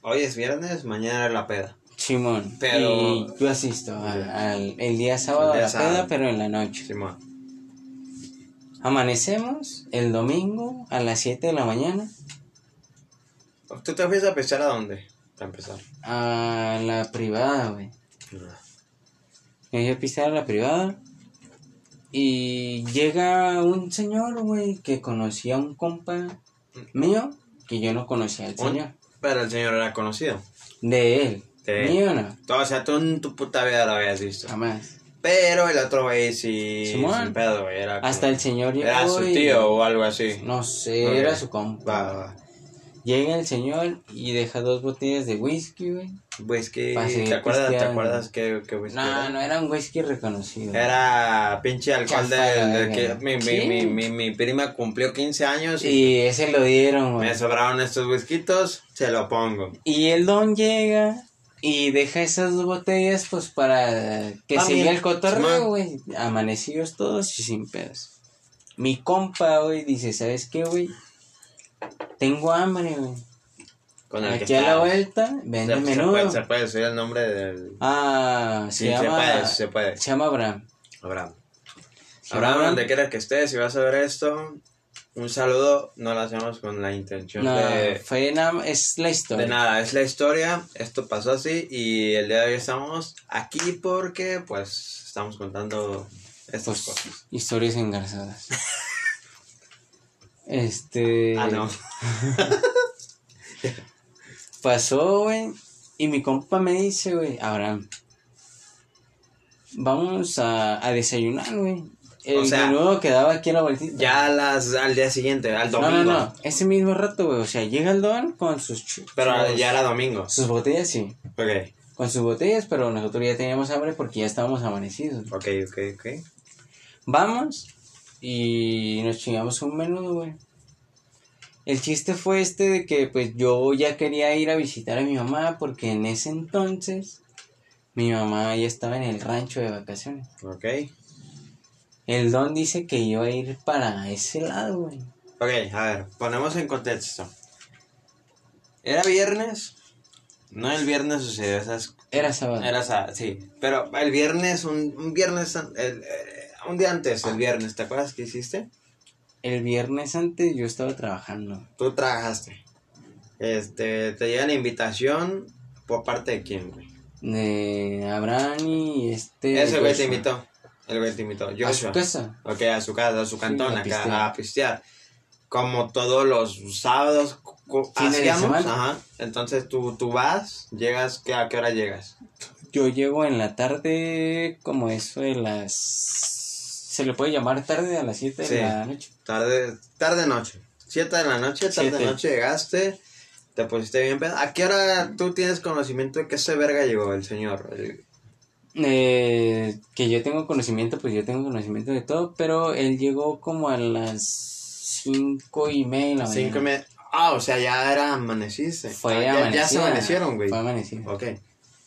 hoy es viernes, mañana es la peda. Simón, Pero- y yo asisto al, el día sábado El día a la sábado. peda, pero en la noche. Simón. Amanecemos el domingo a las 7 de la mañana ¿Tú te fuiste a pescar a dónde? Para empezar. a la privada, güey. Me fui a pistear a la privada. Y llega un señor, güey, que conocía a un compa mío, que yo no conocía al señor. Pero el señor era conocido. De él. Él. Mío no, O sea, tú en tu puta vida lo habías visto. jamás. Pero el otro güey sí. Simón. Sin pedo, güey. Era como- Hasta el señor llegó Era su y- tío o algo así. No sé, era su compa. Va, va. Llega el señor y deja dos botellas de whisky, güey. Whisky. ¿Te acuerdas, ¿te acuerdas qué, qué whisky No, era? no era un whisky reconocido. Era pinche alcohol de, que mi, mi, Sí. mi, mi, mi prima cumplió 15 años y Y ese lo dieron, güey. me sobraron estos whiskitos, se lo pongo. Y el don llega y deja esas dos botellas, pues para que Ah, siga el cotorreo, güey. Amanecidos todos y sin pedos. Mi compa, güey, dice: ¿Sabes qué, güey? Tengo hambre, güey. Con el Aquí que a la vuelta, Se, vende se menudo. puede, se puede decir el nombre del... Ah, se Sí, se llama. puede, se puede. Se llama Abraham. Abraham. Se Abraham, donde quiera que estés, si vas a ver esto, un saludo. No lo hacemos con la intención No, de, fue nada, es la historia. de nada. Es la historia, esto pasó así y el día de hoy estamos aquí porque pues estamos contando estas Pues, cosas. historias engarzadas. este. Ah, no. Pasó, güey. Y mi compa me dice, güey, Abraham, vamos a, a desayunar, güey. El O sea, menudo quedaba aquí a la vueltita. Ya a las, al día siguiente, al No, domingo. no, no. Ese mismo rato, güey. O sea, llega el don con sus... Pero sus- ya era domingo. Sus botellas, sí. Ok, Con sus botellas, pero nosotros ya teníamos hambre porque ya estábamos amanecidos. ok, ok, ok. Vamos y nos chingamos un menudo, güey. El chiste fue este de que pues yo ya quería ir a visitar a mi mamá porque en ese entonces Mi mamá ya estaba en el rancho de vacaciones. Ok. El don dice que iba a ir para ese lado, güey. Ok, a ver, ponemos en contexto. Era viernes. No el viernes sucedió esas. Era sábado. Era sa- sí. Pero el viernes, un, un viernes, el- eh, un día antes, el viernes, ¿te acuerdas qué hiciste? El viernes antes yo estaba trabajando. Tú trabajaste. Este, te llega la invitación por parte de quién, güey. De Abraham y este. Ese güey te Joshua. El güey te invitó. A su casa. Ok, a su casa, a su cantón, a acá, a pistear. Como todos los sábados hacíamos, ajá. Entonces tú, tú vas, llegas, ¿qué, ¿a qué hora llegas? Yo llego en la tarde, como eso de las. Se le puede llamar tarde a las 7 Sí. de la noche. Tarde, tarde noche. Siete de la noche, tarde Siete. noche llegaste, te pusiste bien pedo. ¿A qué hora tú tienes conocimiento de que ese verga llegó, el señor? El- Eh, que yo tengo conocimiento, pues yo tengo conocimiento de todo, pero él llegó como a las cinco y media de la mañana. cinco y media. Ah, o sea, ya era amaneciste. Fue Ah, ya, ya se amanecieron, güey. Fue amanecido. Ok.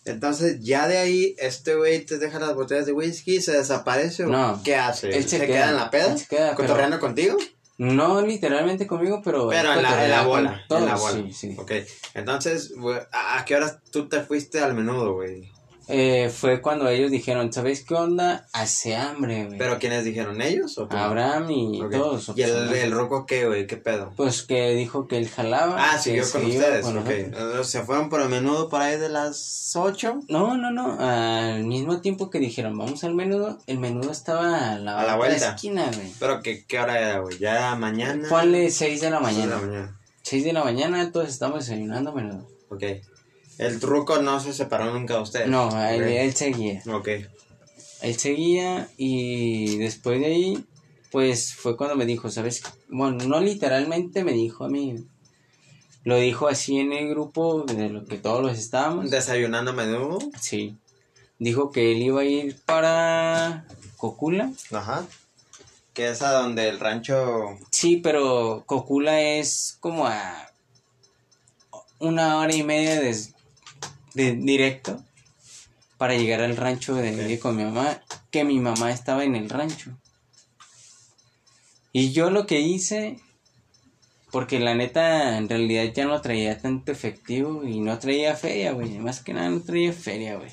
Entonces, ya de ahí, este güey te deja las botellas de whisky, se desaparece o No. qué hace? Él se queda. queda. en la peda? Se queda, pero- ¿Cotorreando contigo? No literalmente conmigo, pero... Pero en la, en la bola. todos, en la bola. Sí, sí. Ok. Entonces, güey, ¿a qué hora tú te fuiste al menudo, güey? Eh, fue cuando ellos dijeron, ¿sabes qué onda? Hace hambre, güey. ¿Pero quiénes dijeron? ¿Ellos o tú? Abraham y Ok. todos. ¿Y el, el roco qué, güey? ¿Qué pedo? Pues que dijo que él jalaba. Ah, que siguió con ustedes, con ok. nosotros. Entonces, Se fueron por el menudo por ahí de las 8. No, no, no. Al mismo tiempo que dijeron, vamos al menudo, el menudo estaba a la, A la vuelta. esquina, güey. ¿Pero qué, qué hora era, güey? ¿Ya era mañana? Ponle 6 de la Seis de mañana. la mañana. 6 de la mañana, todos estamos desayunando menudo. Ok. El truco no se separó nunca de ustedes. No, él, él seguía. Ok. Él seguía y después de ahí, pues fue cuando me dijo, ¿sabes? Bueno, no literalmente me dijo a mí. Lo dijo así en el grupo de lo que todos los estábamos. Desayunando a menudo. Sí. Dijo que él iba a ir para Cocula. Ajá. Que es a donde el rancho. Sí, pero Cocula es como a una hora y media de, de directo para llegar al rancho de vivir con mi mamá, que mi mamá estaba en el rancho. Y yo lo que hice, porque la neta en realidad ya no traía tanto efectivo y no traía feria, güey, más que nada no traía feria, güey.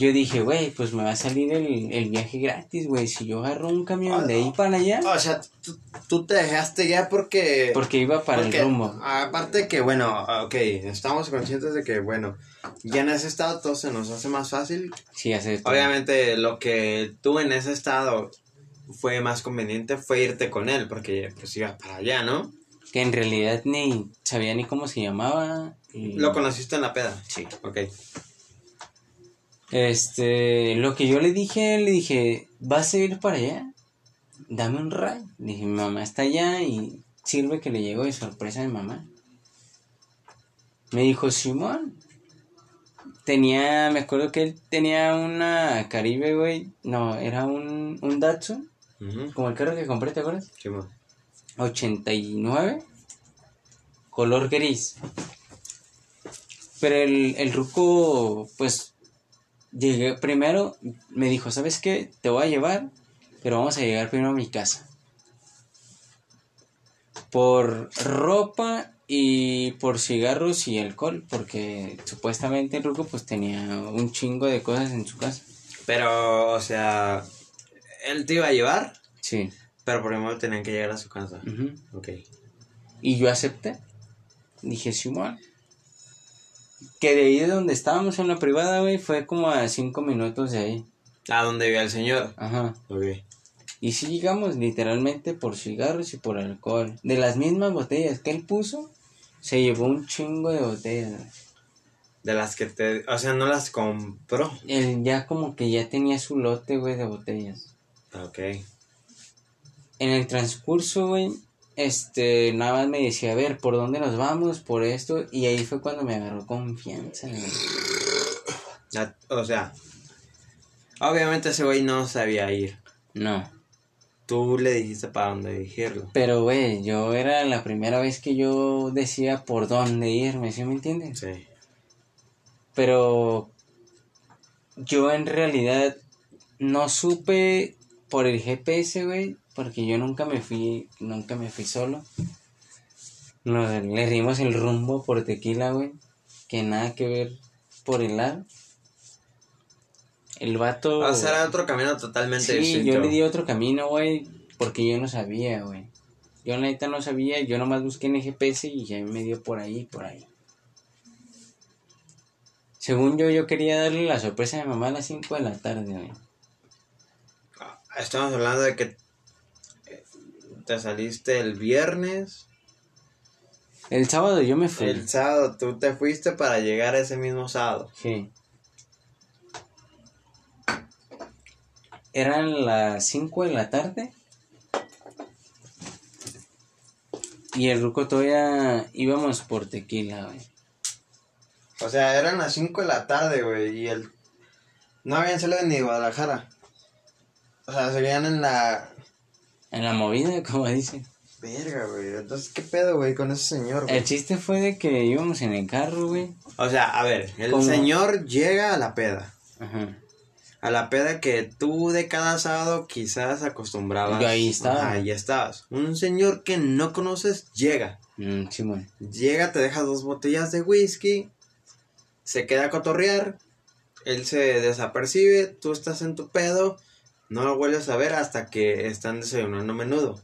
Yo dije, güey, pues me va a salir el, el viaje gratis, güey, si yo agarro un camión de ahí para allá. O sea, tú, tú te dejaste ya porque. Porque iba para porque, el rumbo. Aparte que, bueno, ok, estamos conscientes de que, bueno, ya en ese estado todo se nos hace más fácil. Sí, hace todo. Obviamente, lo que tú en ese estado fue más conveniente fue irte con él, porque pues iba para allá, ¿no? Que en realidad ni sabía ni cómo se llamaba. y- Lo conociste en la peda. Sí. Ok. Este, lo que yo le dije, le dije, ¿vas a ir para allá? Dame un ray. Le dije, mi mamá está allá y sirve que le llegó de sorpresa a mi mamá. Me dijo, Simón. Tenía, me acuerdo que él tenía una Caribe, güey. No, era un, un Datsun. Como el carro que compré, ¿te acuerdas? Simón. 89 color gris pero el, el ruco pues llegué primero me dijo sabes qué te voy a llevar pero vamos a llegar primero a mi casa por ropa y por cigarros y alcohol porque supuestamente el ruco pues tenía un chingo de cosas en su casa Pero, o sea, él te iba a llevar, sí pero primero tenían que llegar a su casa. ujú. Ok. Y yo acepté. Dije, Simón. Que de ahí de donde estábamos en la privada, güey, fue como a cinco minutos de ahí. ¿A dónde vivía el señor? Ajá. Ok. Y sí llegamos literalmente por cigarros y por alcohol. De las mismas botellas que él puso, se llevó un chingo de botellas. De las que te... O sea, no las compró. Él ya como que ya tenía su lote, güey, de botellas. Ok. En el transcurso, güey, este, nada más me decía, a ver, ¿por dónde nos vamos? Por esto. Y ahí fue cuando me agarró confianza, O sea, obviamente ese güey no sabía ir. No. Tú le dijiste para dónde dirigirlo. Pero, güey, yo era la primera vez que yo decía por dónde irme, ¿sí me entiendes? Sí. Pero yo en realidad no supe por el GPS, güey, porque yo nunca me fui, nunca me fui solo. Nos, le dimos el rumbo por tequila, güey, que nada que ver por el lado. El vato... O sea, era otro camino totalmente Sí, distinto. yo le di otro camino, güey, porque yo no sabía, güey. Yo la neta no sabía, yo nomás busqué en el GPS y ya me dio por ahí, por ahí. Según yo, yo quería darle la sorpresa a mi mamá a las 5 de la tarde, güey. Estamos hablando de que te saliste el viernes. El sábado yo me fui. El sábado tú te fuiste para llegar ese mismo sábado. Sí. Eran las 5 de la tarde. Y el ruco todavía íbamos por tequila, güey. O sea, eran las 5 de la tarde, güey. Y el. No habían salido ni de Guadalajara. O sea, seguían en la. En la movida, como dicen. Verga, güey. Entonces, ¿qué pedo, güey, con ese señor, güey? El chiste fue de que íbamos en el carro, güey. O sea, a ver, el ¿Cómo? señor llega a la peda. Ajá. A la peda que tú de cada sábado quizás acostumbrabas. Yo ahí estaba. Ahí estabas. Un señor que no conoces llega. Mm, Simón. Llega, te deja dos botellas de whisky. Se queda a cotorrear. Él se desapercibe. Tú estás en tu pedo. No lo vuelves a ver hasta que están desayunando menudo.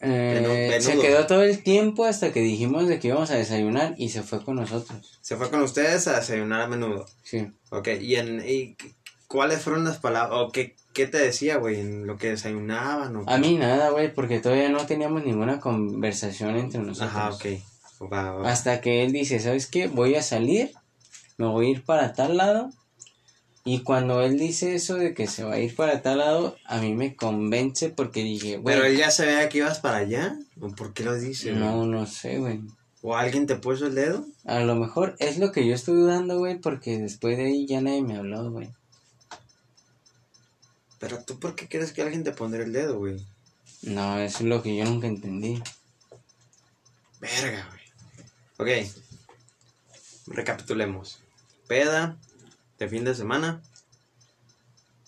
Eh, se quedó todo el tiempo hasta que dijimos de que íbamos a desayunar y se fue con nosotros. Se fue con ustedes a desayunar a menudo. Sí. Ok, ¿y, en, y cu- cuáles fueron las palabras? ¿O qué, qué te decía, güey? ¿En lo que desayunaban? O A mí nada, güey, porque todavía no teníamos ninguna conversación entre nosotros. Ajá, ok. Va, va. Hasta que él dice, ¿sabes qué? Voy a salir, me voy a ir para tal lado. Y cuando él dice eso de que se va a ir para tal lado, a mí me convence porque dije, güey, ¿Pero él ya sabía que ibas para allá? ¿O por qué lo dice? no, no sé, güey. ¿O alguien te puso el dedo? A lo mejor es lo que yo estoy dudando, güey, porque después de ahí ya nadie me habló, güey. ¿Pero tú por qué crees que alguien te pondría el dedo, güey? No, eso es lo que yo nunca entendí. Verga, güey. Ok. Recapitulemos. Peda de fin de semana.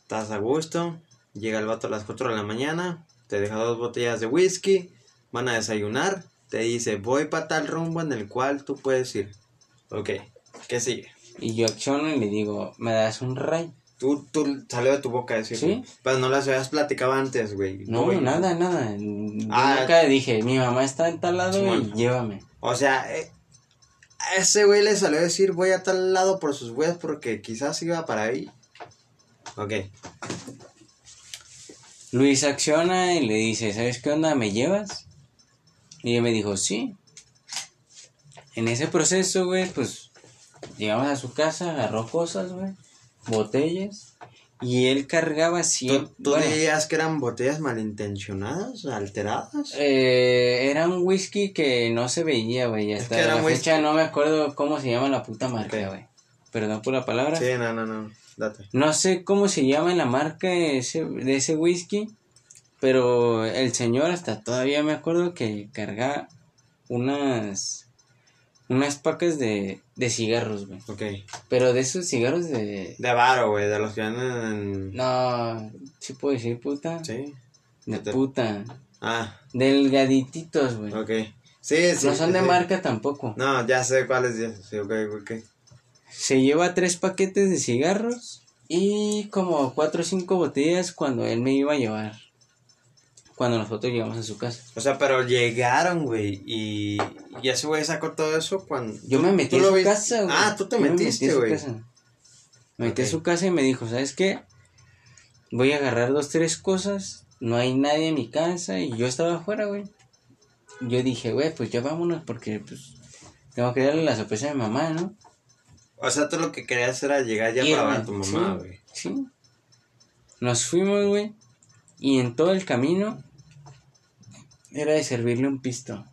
Estás a gusto. Llega el vato a las 4 de la mañana. Te deja dos botellas de whisky. Van a desayunar. Te dice, voy para tal rumbo en el cual tú puedes ir. Ok. ¿Qué sigue? Y yo acciono y le digo, ¿me das un ray? Tú, tú salió de tu boca decir. Sí. Pero no las habías platicado antes, güey. No, Voy. nada, nada. Yo Ah. nunca dije, mi mamá está en tal lado y llévame. O sea, eh, ese güey le salió a decir voy a tal lado por sus güeyes porque quizás iba para ahí. Ok. Luis acciona y le dice, ¿sabes qué onda? ¿Me llevas? Y ella me dijo, sí. En ese proceso, güey, pues llegamos a su casa, agarró cosas, güey, botellas, y él cargaba ¿Tú, siempre. tú bueno, dirías que eran botellas malintencionadas, alteradas? eh, era un whisky que no se veía, güey, Es hasta que era la whisky. fecha no me acuerdo cómo se llama la puta marca, güey. Perdón por la palabra. Sí, no, no, no. Date. No sé cómo se llama la marca de ese, de ese whisky, pero el señor hasta todavía me acuerdo que cargaba unas unas pacas de, de cigarros, güey. Ok. Pero de esos cigarros de... De varo, güey, de los que en... No, sí puedo decir puta. Sí. De puta. Ah, Delgadititos, güey. ok. Sí, sí. no son de sí. marca tampoco. No, ya sé cuáles. Sí, ok, ok. Se lleva tres paquetes de cigarros y como cuatro o cinco botellas cuando él me iba a llevar. Cuando nosotros llegamos a su casa. O sea, pero llegaron, güey, y, y ese güey sacó todo eso cuando... Yo me metí a su viste- casa, güey. Ah, tú te Yo me metí metiste, a su güey. casa. Me metí a su casa y me dijo, ¿sabes qué? Voy a agarrar dos, tres cosas. No hay nadie en mi casa y yo estaba afuera, güey. Yo dije, güey, pues ya vámonos porque pues tengo que darle la sorpresa a mi mamá, ¿no? O sea, tú lo que querías era llegar ya Irme, para ver a tu mamá, sí, güey. Sí. Nos fuimos, güey. Y en todo el camino era de servirle un pisto.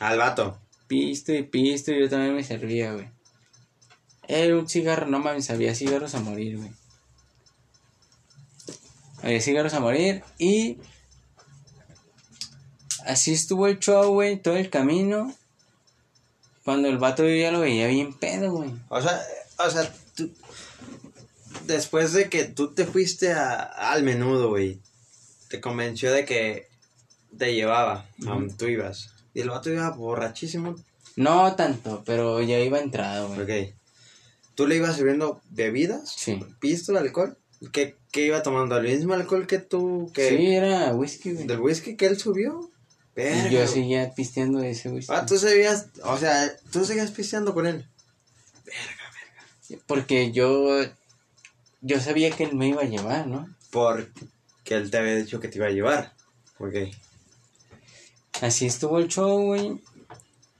Al vato. Pisto y pisto, y yo también me servía, güey. Era un cigarro, no mames, había cigarros a morir, güey. Había cigarros a morir y... Así estuvo el show, güey, todo el camino. Cuando el vato yo ya lo veía bien pedo, güey. O sea, o sea, tú... después de que tú te fuiste a, al menudo, güey, te convenció de que te llevaba a donde tú ibas. Y el vato iba borrachísimo. No tanto, pero ya iba entrado, güey. Ok. ¿Tú le ibas sirviendo bebidas? Sí. ¿Pisto, alcohol? ¿Qué, ¿Qué iba tomando? ¿El mismo alcohol que tú? Que, Sí, era whisky, güey. ¿Del whisky que él subió? Verga, Y yo seguía pisteando ese whisky. Ah, tú seguías, o sea, tú seguías pisteando con él. Porque yo, yo sabía que él me iba a llevar, ¿no? Porque él te había dicho que te iba a llevar. Ok. Así estuvo el show, güey.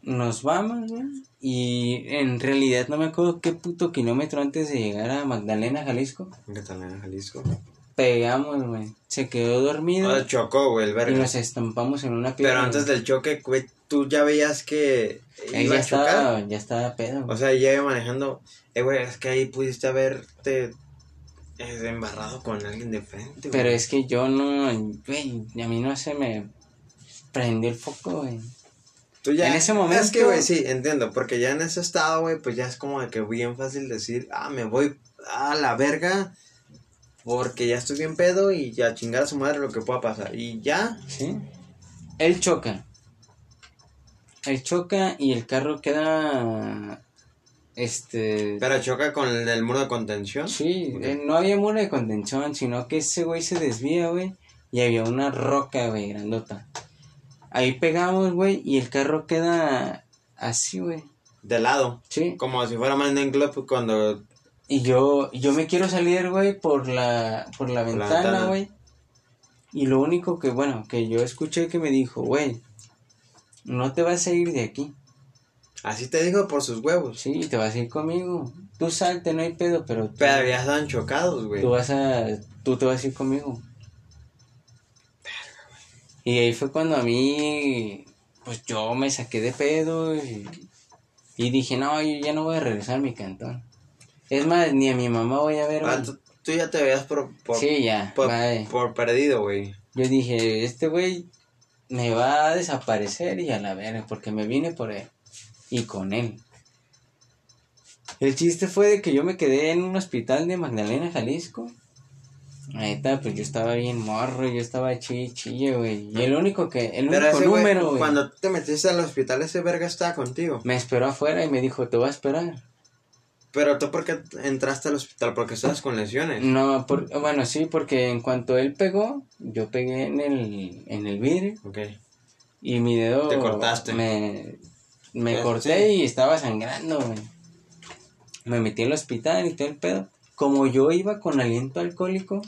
Nos vamos, güey. Y en realidad no me acuerdo qué puto kilómetro antes de llegar a Magdalena, Jalisco. ¿Qué tal en Jalisco? Pegamos, güey. Se quedó dormido Ah, chocó, güey, el y verga. nos estampamos en una piedra. Pero antes del choque, güey, tú ya veías que Ahí iba ya a chocar. estaba, ya estaba pedo. O sea, ya iba manejando. Eh, güey, es que ahí pudiste haberte eh, embarrado con alguien de frente, güey. Pero es que yo no, güey, a mí no se me prendió el foco, güey. Tú ya, en ese momento- Es que, güey, sí, entiendo. Porque ya en ese estado, güey, pues ya es como de que bien fácil decir, ah, me voy a la verga. Porque ya estoy bien pedo y ya chingar a su madre lo que pueda pasar. Y ya. ¿Sí? Él choca. Él choca y el carro queda. Este. Pero choca con el muro de contención. Sí, eh, no había muro de contención, sino que ese güey se desvía, güey. Y había una roca, güey, grandota. Ahí pegamos, güey, y el carro queda así, güey. De lado. Sí. Como si fuera Mind Club cuando. Y yo, yo me quiero salir, güey, por la, por la Por ventana, güey. Y lo único que, bueno, que yo escuché que me dijo, güey, no te vas a ir de aquí. Así te dijo por sus huevos. Sí, te vas a ir conmigo. Tú salte, no hay pedo, pero tú, Pero ya estaban chocados, güey. tú vas a, tú te vas a ir conmigo. Y ahí fue cuando a mí, pues yo me saqué de pedo y, y dije, no, yo ya no voy a regresar a mi cantón. Es más, ni a mi mamá voy a ver. Ah, tú, tú ya te veías por, por, sí, ya, por, por perdido, güey. Yo dije, este güey me va a desaparecer y a la verga, porque me vine por él y con él. El chiste fue de que yo me quedé en un hospital de Magdalena, Jalisco. Ahí está, pues yo estaba bien morro, yo estaba chille, chille, güey. Y el único que, el Pero único ese número, güey, cuando te metiste al hospital, ese verga estaba contigo. me esperó afuera y me dijo, te voy a esperar. Pero tú, ¿por qué entraste al hospital? Porque estabas con lesiones. No, por, bueno, sí, porque en cuanto él pegó, yo pegué en el, en el vidrio. Ok. Y mi dedo. Te cortaste. Me, me corté y estaba sangrando, güey. Me metí al hospital y todo el pedo. Como yo iba con aliento alcohólico,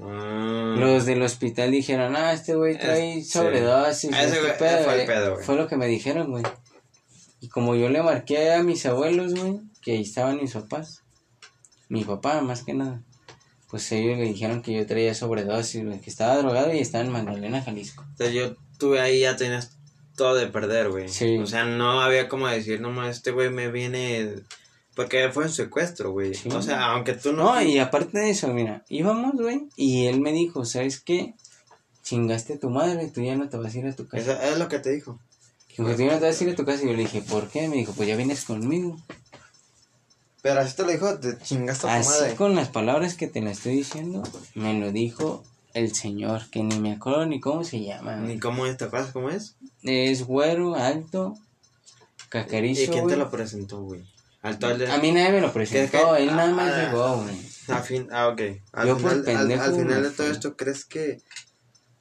Ah. los del hospital dijeron, ah, este güey trae sobredosis. Ese este pedo, fue el güey". pedo. Fue lo que me dijeron, güey. Y como yo le marqué a mis abuelos, güey, que ahí estaban mis papás, mi papá más que nada, pues ellos le dijeron que yo traía sobredosis, güey, que estaba drogado y estaba en Magdalena, Jalisco. O sea, yo tuve ahí ya tenías todo de perder, güey. Sí. O sea, no había como decir, no más, este güey me viene. Porque fue un secuestro, güey. Sí. O sea, aunque tú no. No, y aparte de eso, mira, íbamos, güey, y él me dijo, ¿sabes qué? Chingaste a tu madre, tú ya no te vas a ir a tu casa. Eso es lo que te dijo. Dijo, tú ya no te vas a ir a tu casa. Y yo le dije, ¿por qué? Me dijo, pues ya vienes conmigo. Pero así te lo dijo, te chingaste a tu Así madre. con las palabras que te la estoy diciendo, me lo dijo el señor, que ni me acuerdo ni cómo se llama. güey. Ni cómo es, ¿te acuerdas cómo es? Es güero, alto, cacarizo, ¿Y quién te lo presentó, güey? A mí nadie me lo presentó, él nada más ah, llegó, güey. A fin, ah, ok. Al Yo final, al- pendejo al, final de todo esto, ¿crees que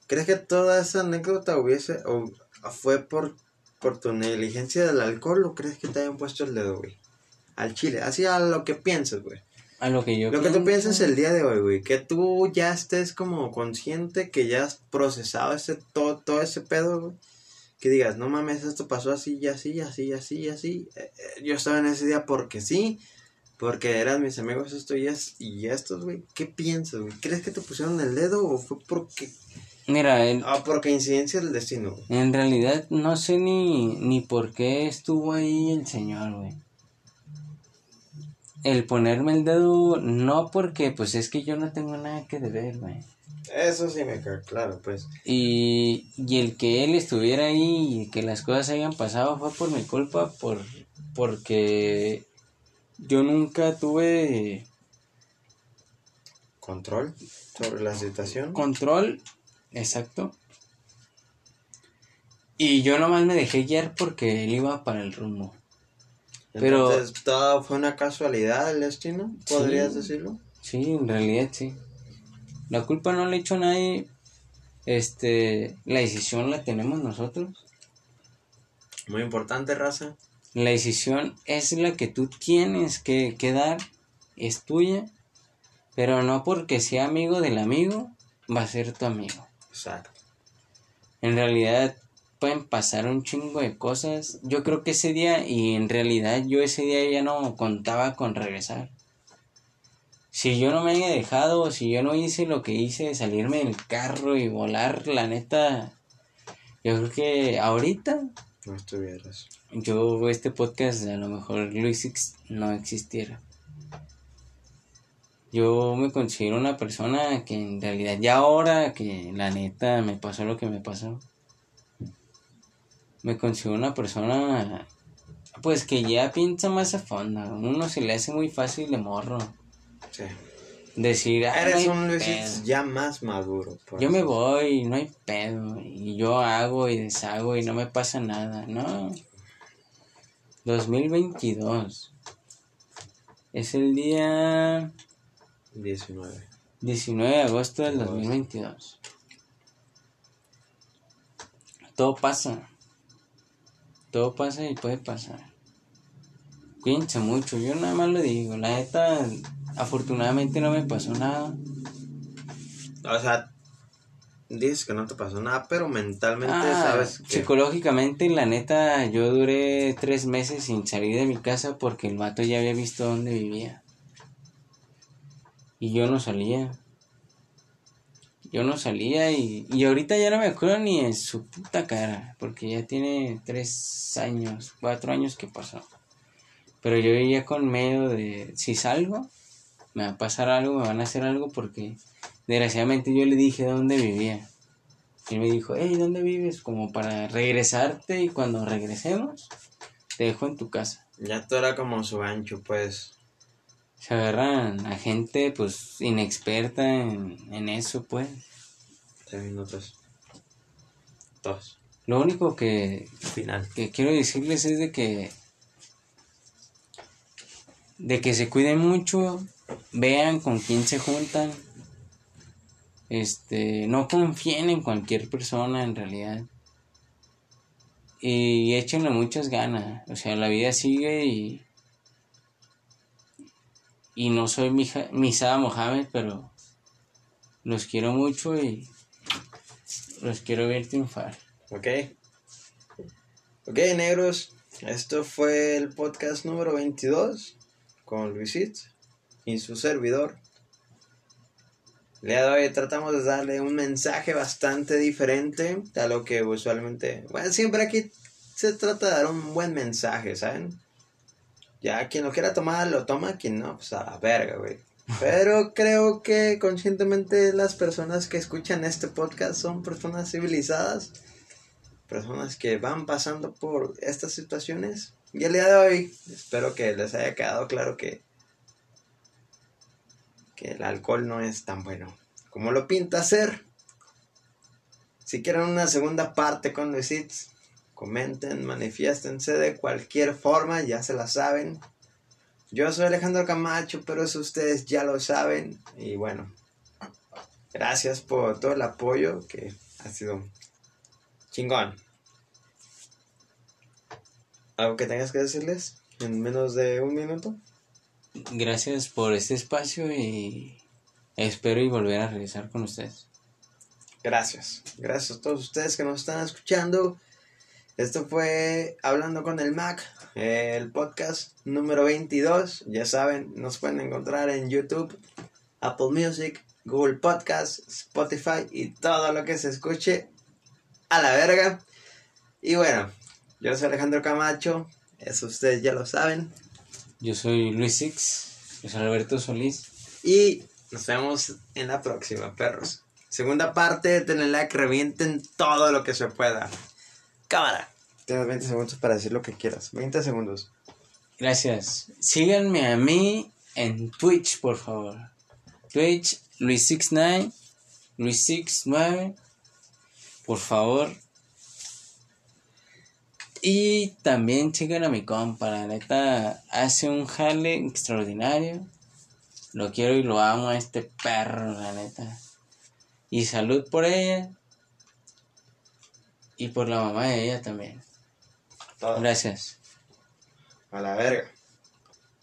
crees que toda esa anécdota hubiese o fue por por tu negligencia del alcohol o crees que te hayan puesto el dedo, güey? Al chile, así a lo que piensas, güey. A lo que yo Lo que tú piensas el día de hoy, güey, que tú ya estés como consciente que ya has procesado ese todo todo ese pedo, güey. Que digas, no mames, esto pasó así y así, y así, y así, y así. Eh, eh, yo estaba en ese día porque sí, porque eran mis amigos esto y, es, y estos, güey. ¿Qué piensas, güey? ¿Crees que te pusieron el dedo o fue porque... Mira, Ah, porque incidencia del destino? En realidad no sé ni, ni por qué estuvo ahí el señor, güey. El ponerme el dedo, no porque pues es que yo no tengo nada que deber, güey. Eso sí me queda claro, pues. Y, y el que él estuviera ahí y que las cosas hayan pasado fue por mi culpa, por, porque yo nunca tuve Control sobre la situación. Control, exacto. Y yo nomás me dejé guiar porque él iba para el rumbo. Pero- Entonces, todo fue una casualidad del destino, podrías Sí. decirlo. Sí, en realidad sí. La culpa no le echo a nadie. Este, la decisión la tenemos nosotros. Muy importante, raza. La decisión es la que tú tienes que, que dar, es tuya, pero no porque sea amigo del amigo, va a ser tu amigo. Exacto. En realidad pueden pasar un chingo de cosas. Yo creo que ese día, y en realidad yo ese día ya no contaba con regresar. Si yo no me haya dejado, si yo no hice lo que hice de salirme del carro y volar, la neta, yo creo que ahorita No estuvieras. yo este podcast a lo mejor Luis no existiera. Yo me considero una persona que en realidad ya ahora que la neta me pasó lo que me pasó. Me considero una persona pues que ya piensa más a fondo. A uno se le hace muy fácil de morro Sí. decir, "Ah, no Eres un Luis pedo". ya más maduro. por Yo me voy, no hay pedo, y yo hago y deshago y no me pasa nada, no. 2022. Es el día 19. 19 de agosto del 2022. Todo pasa. Todo pasa y puede pasar. Cuídense mucho, yo nada más lo digo. La neta, afortunadamente no me pasó nada. O sea, dices que no te pasó nada, pero mentalmente Ah, sabes que... Psicológicamente, la neta, yo duré tres meses sin salir de mi casa porque el vato ya había visto dónde vivía. Y yo no salía. Yo no salía y, y ahorita ya no me acuerdo ni de su puta cara, porque ya tiene tres años, cuatro años que pasó. Pero yo vivía con medio de, si salgo, me va a pasar algo, me van a hacer algo, porque desgraciadamente yo le dije dónde vivía. Y él me dijo, hey, ¿dónde vives? Como para regresarte y cuando regresemos, te dejo en tu casa. Ya todo era como su ancho, pues. Se agarran a gente, pues, inexperta en, en eso, pues. Tres minutos. Dos. Lo único que, Final. que quiero decirles es de que de que se cuiden mucho, vean con quién se juntan. Este, no confíen en cualquier persona en realidad. Y échenle muchas ganas. O sea, la vida sigue y y no soy Misada Mohamed, pero los quiero mucho y los quiero ver triunfar. ¿Ok? Ok, negros. Esto fue el podcast número 22 con Luisit y su servidor. De hoy tratamos de darle un mensaje bastante diferente a lo que usualmente... Bueno, siempre aquí se trata de dar un buen mensaje, ¿saben? Ya quien lo quiera tomar, lo toma, quien no, pues a la verga, güey. Pero creo que conscientemente las personas que escuchan este podcast son personas civilizadas personas que van pasando por estas situaciones. Y el día de hoy espero que les haya quedado claro que, que el alcohol no es tan bueno como lo pinta ser. Si quieren una segunda parte con Luisitz, comenten, manifiéstense de cualquier forma, ya se la saben. Yo soy Alejandro Camacho, pero eso ustedes ya lo saben. Y bueno, gracias por todo el apoyo que ha sido Chingón. ¿Algo que tengas que decirles en menos de un minuto? Gracias por este espacio y espero y volver a regresar con ustedes. Gracias. Gracias a todos ustedes que nos están escuchando. Esto fue Hablando con el Mac, el podcast número 22. Ya saben, nos pueden encontrar en YouTube, Apple Music, Google Podcast, Spotify y todo lo que se escuche a la verga. Y bueno, yo soy Alejandro Camacho, eso ustedes ya lo saben. Yo soy Luis Six, Luis Alberto Solís. Y nos vemos en la próxima, perros. Segunda parte, denle like, revienten todo lo que se pueda. Cámara. Tienes 20 segundos para decir lo que quieras. 20 segundos. Gracias. Síganme a mí en Twitch, por favor. Twitch Luis69, Luis69, por favor. Y también chequen a mi compa, la neta, hace un jale extraordinario. Lo quiero y lo amo a este perro, la neta. Y salud por ella. Y por la mamá de ella también. Todo. Gracias. A la verga.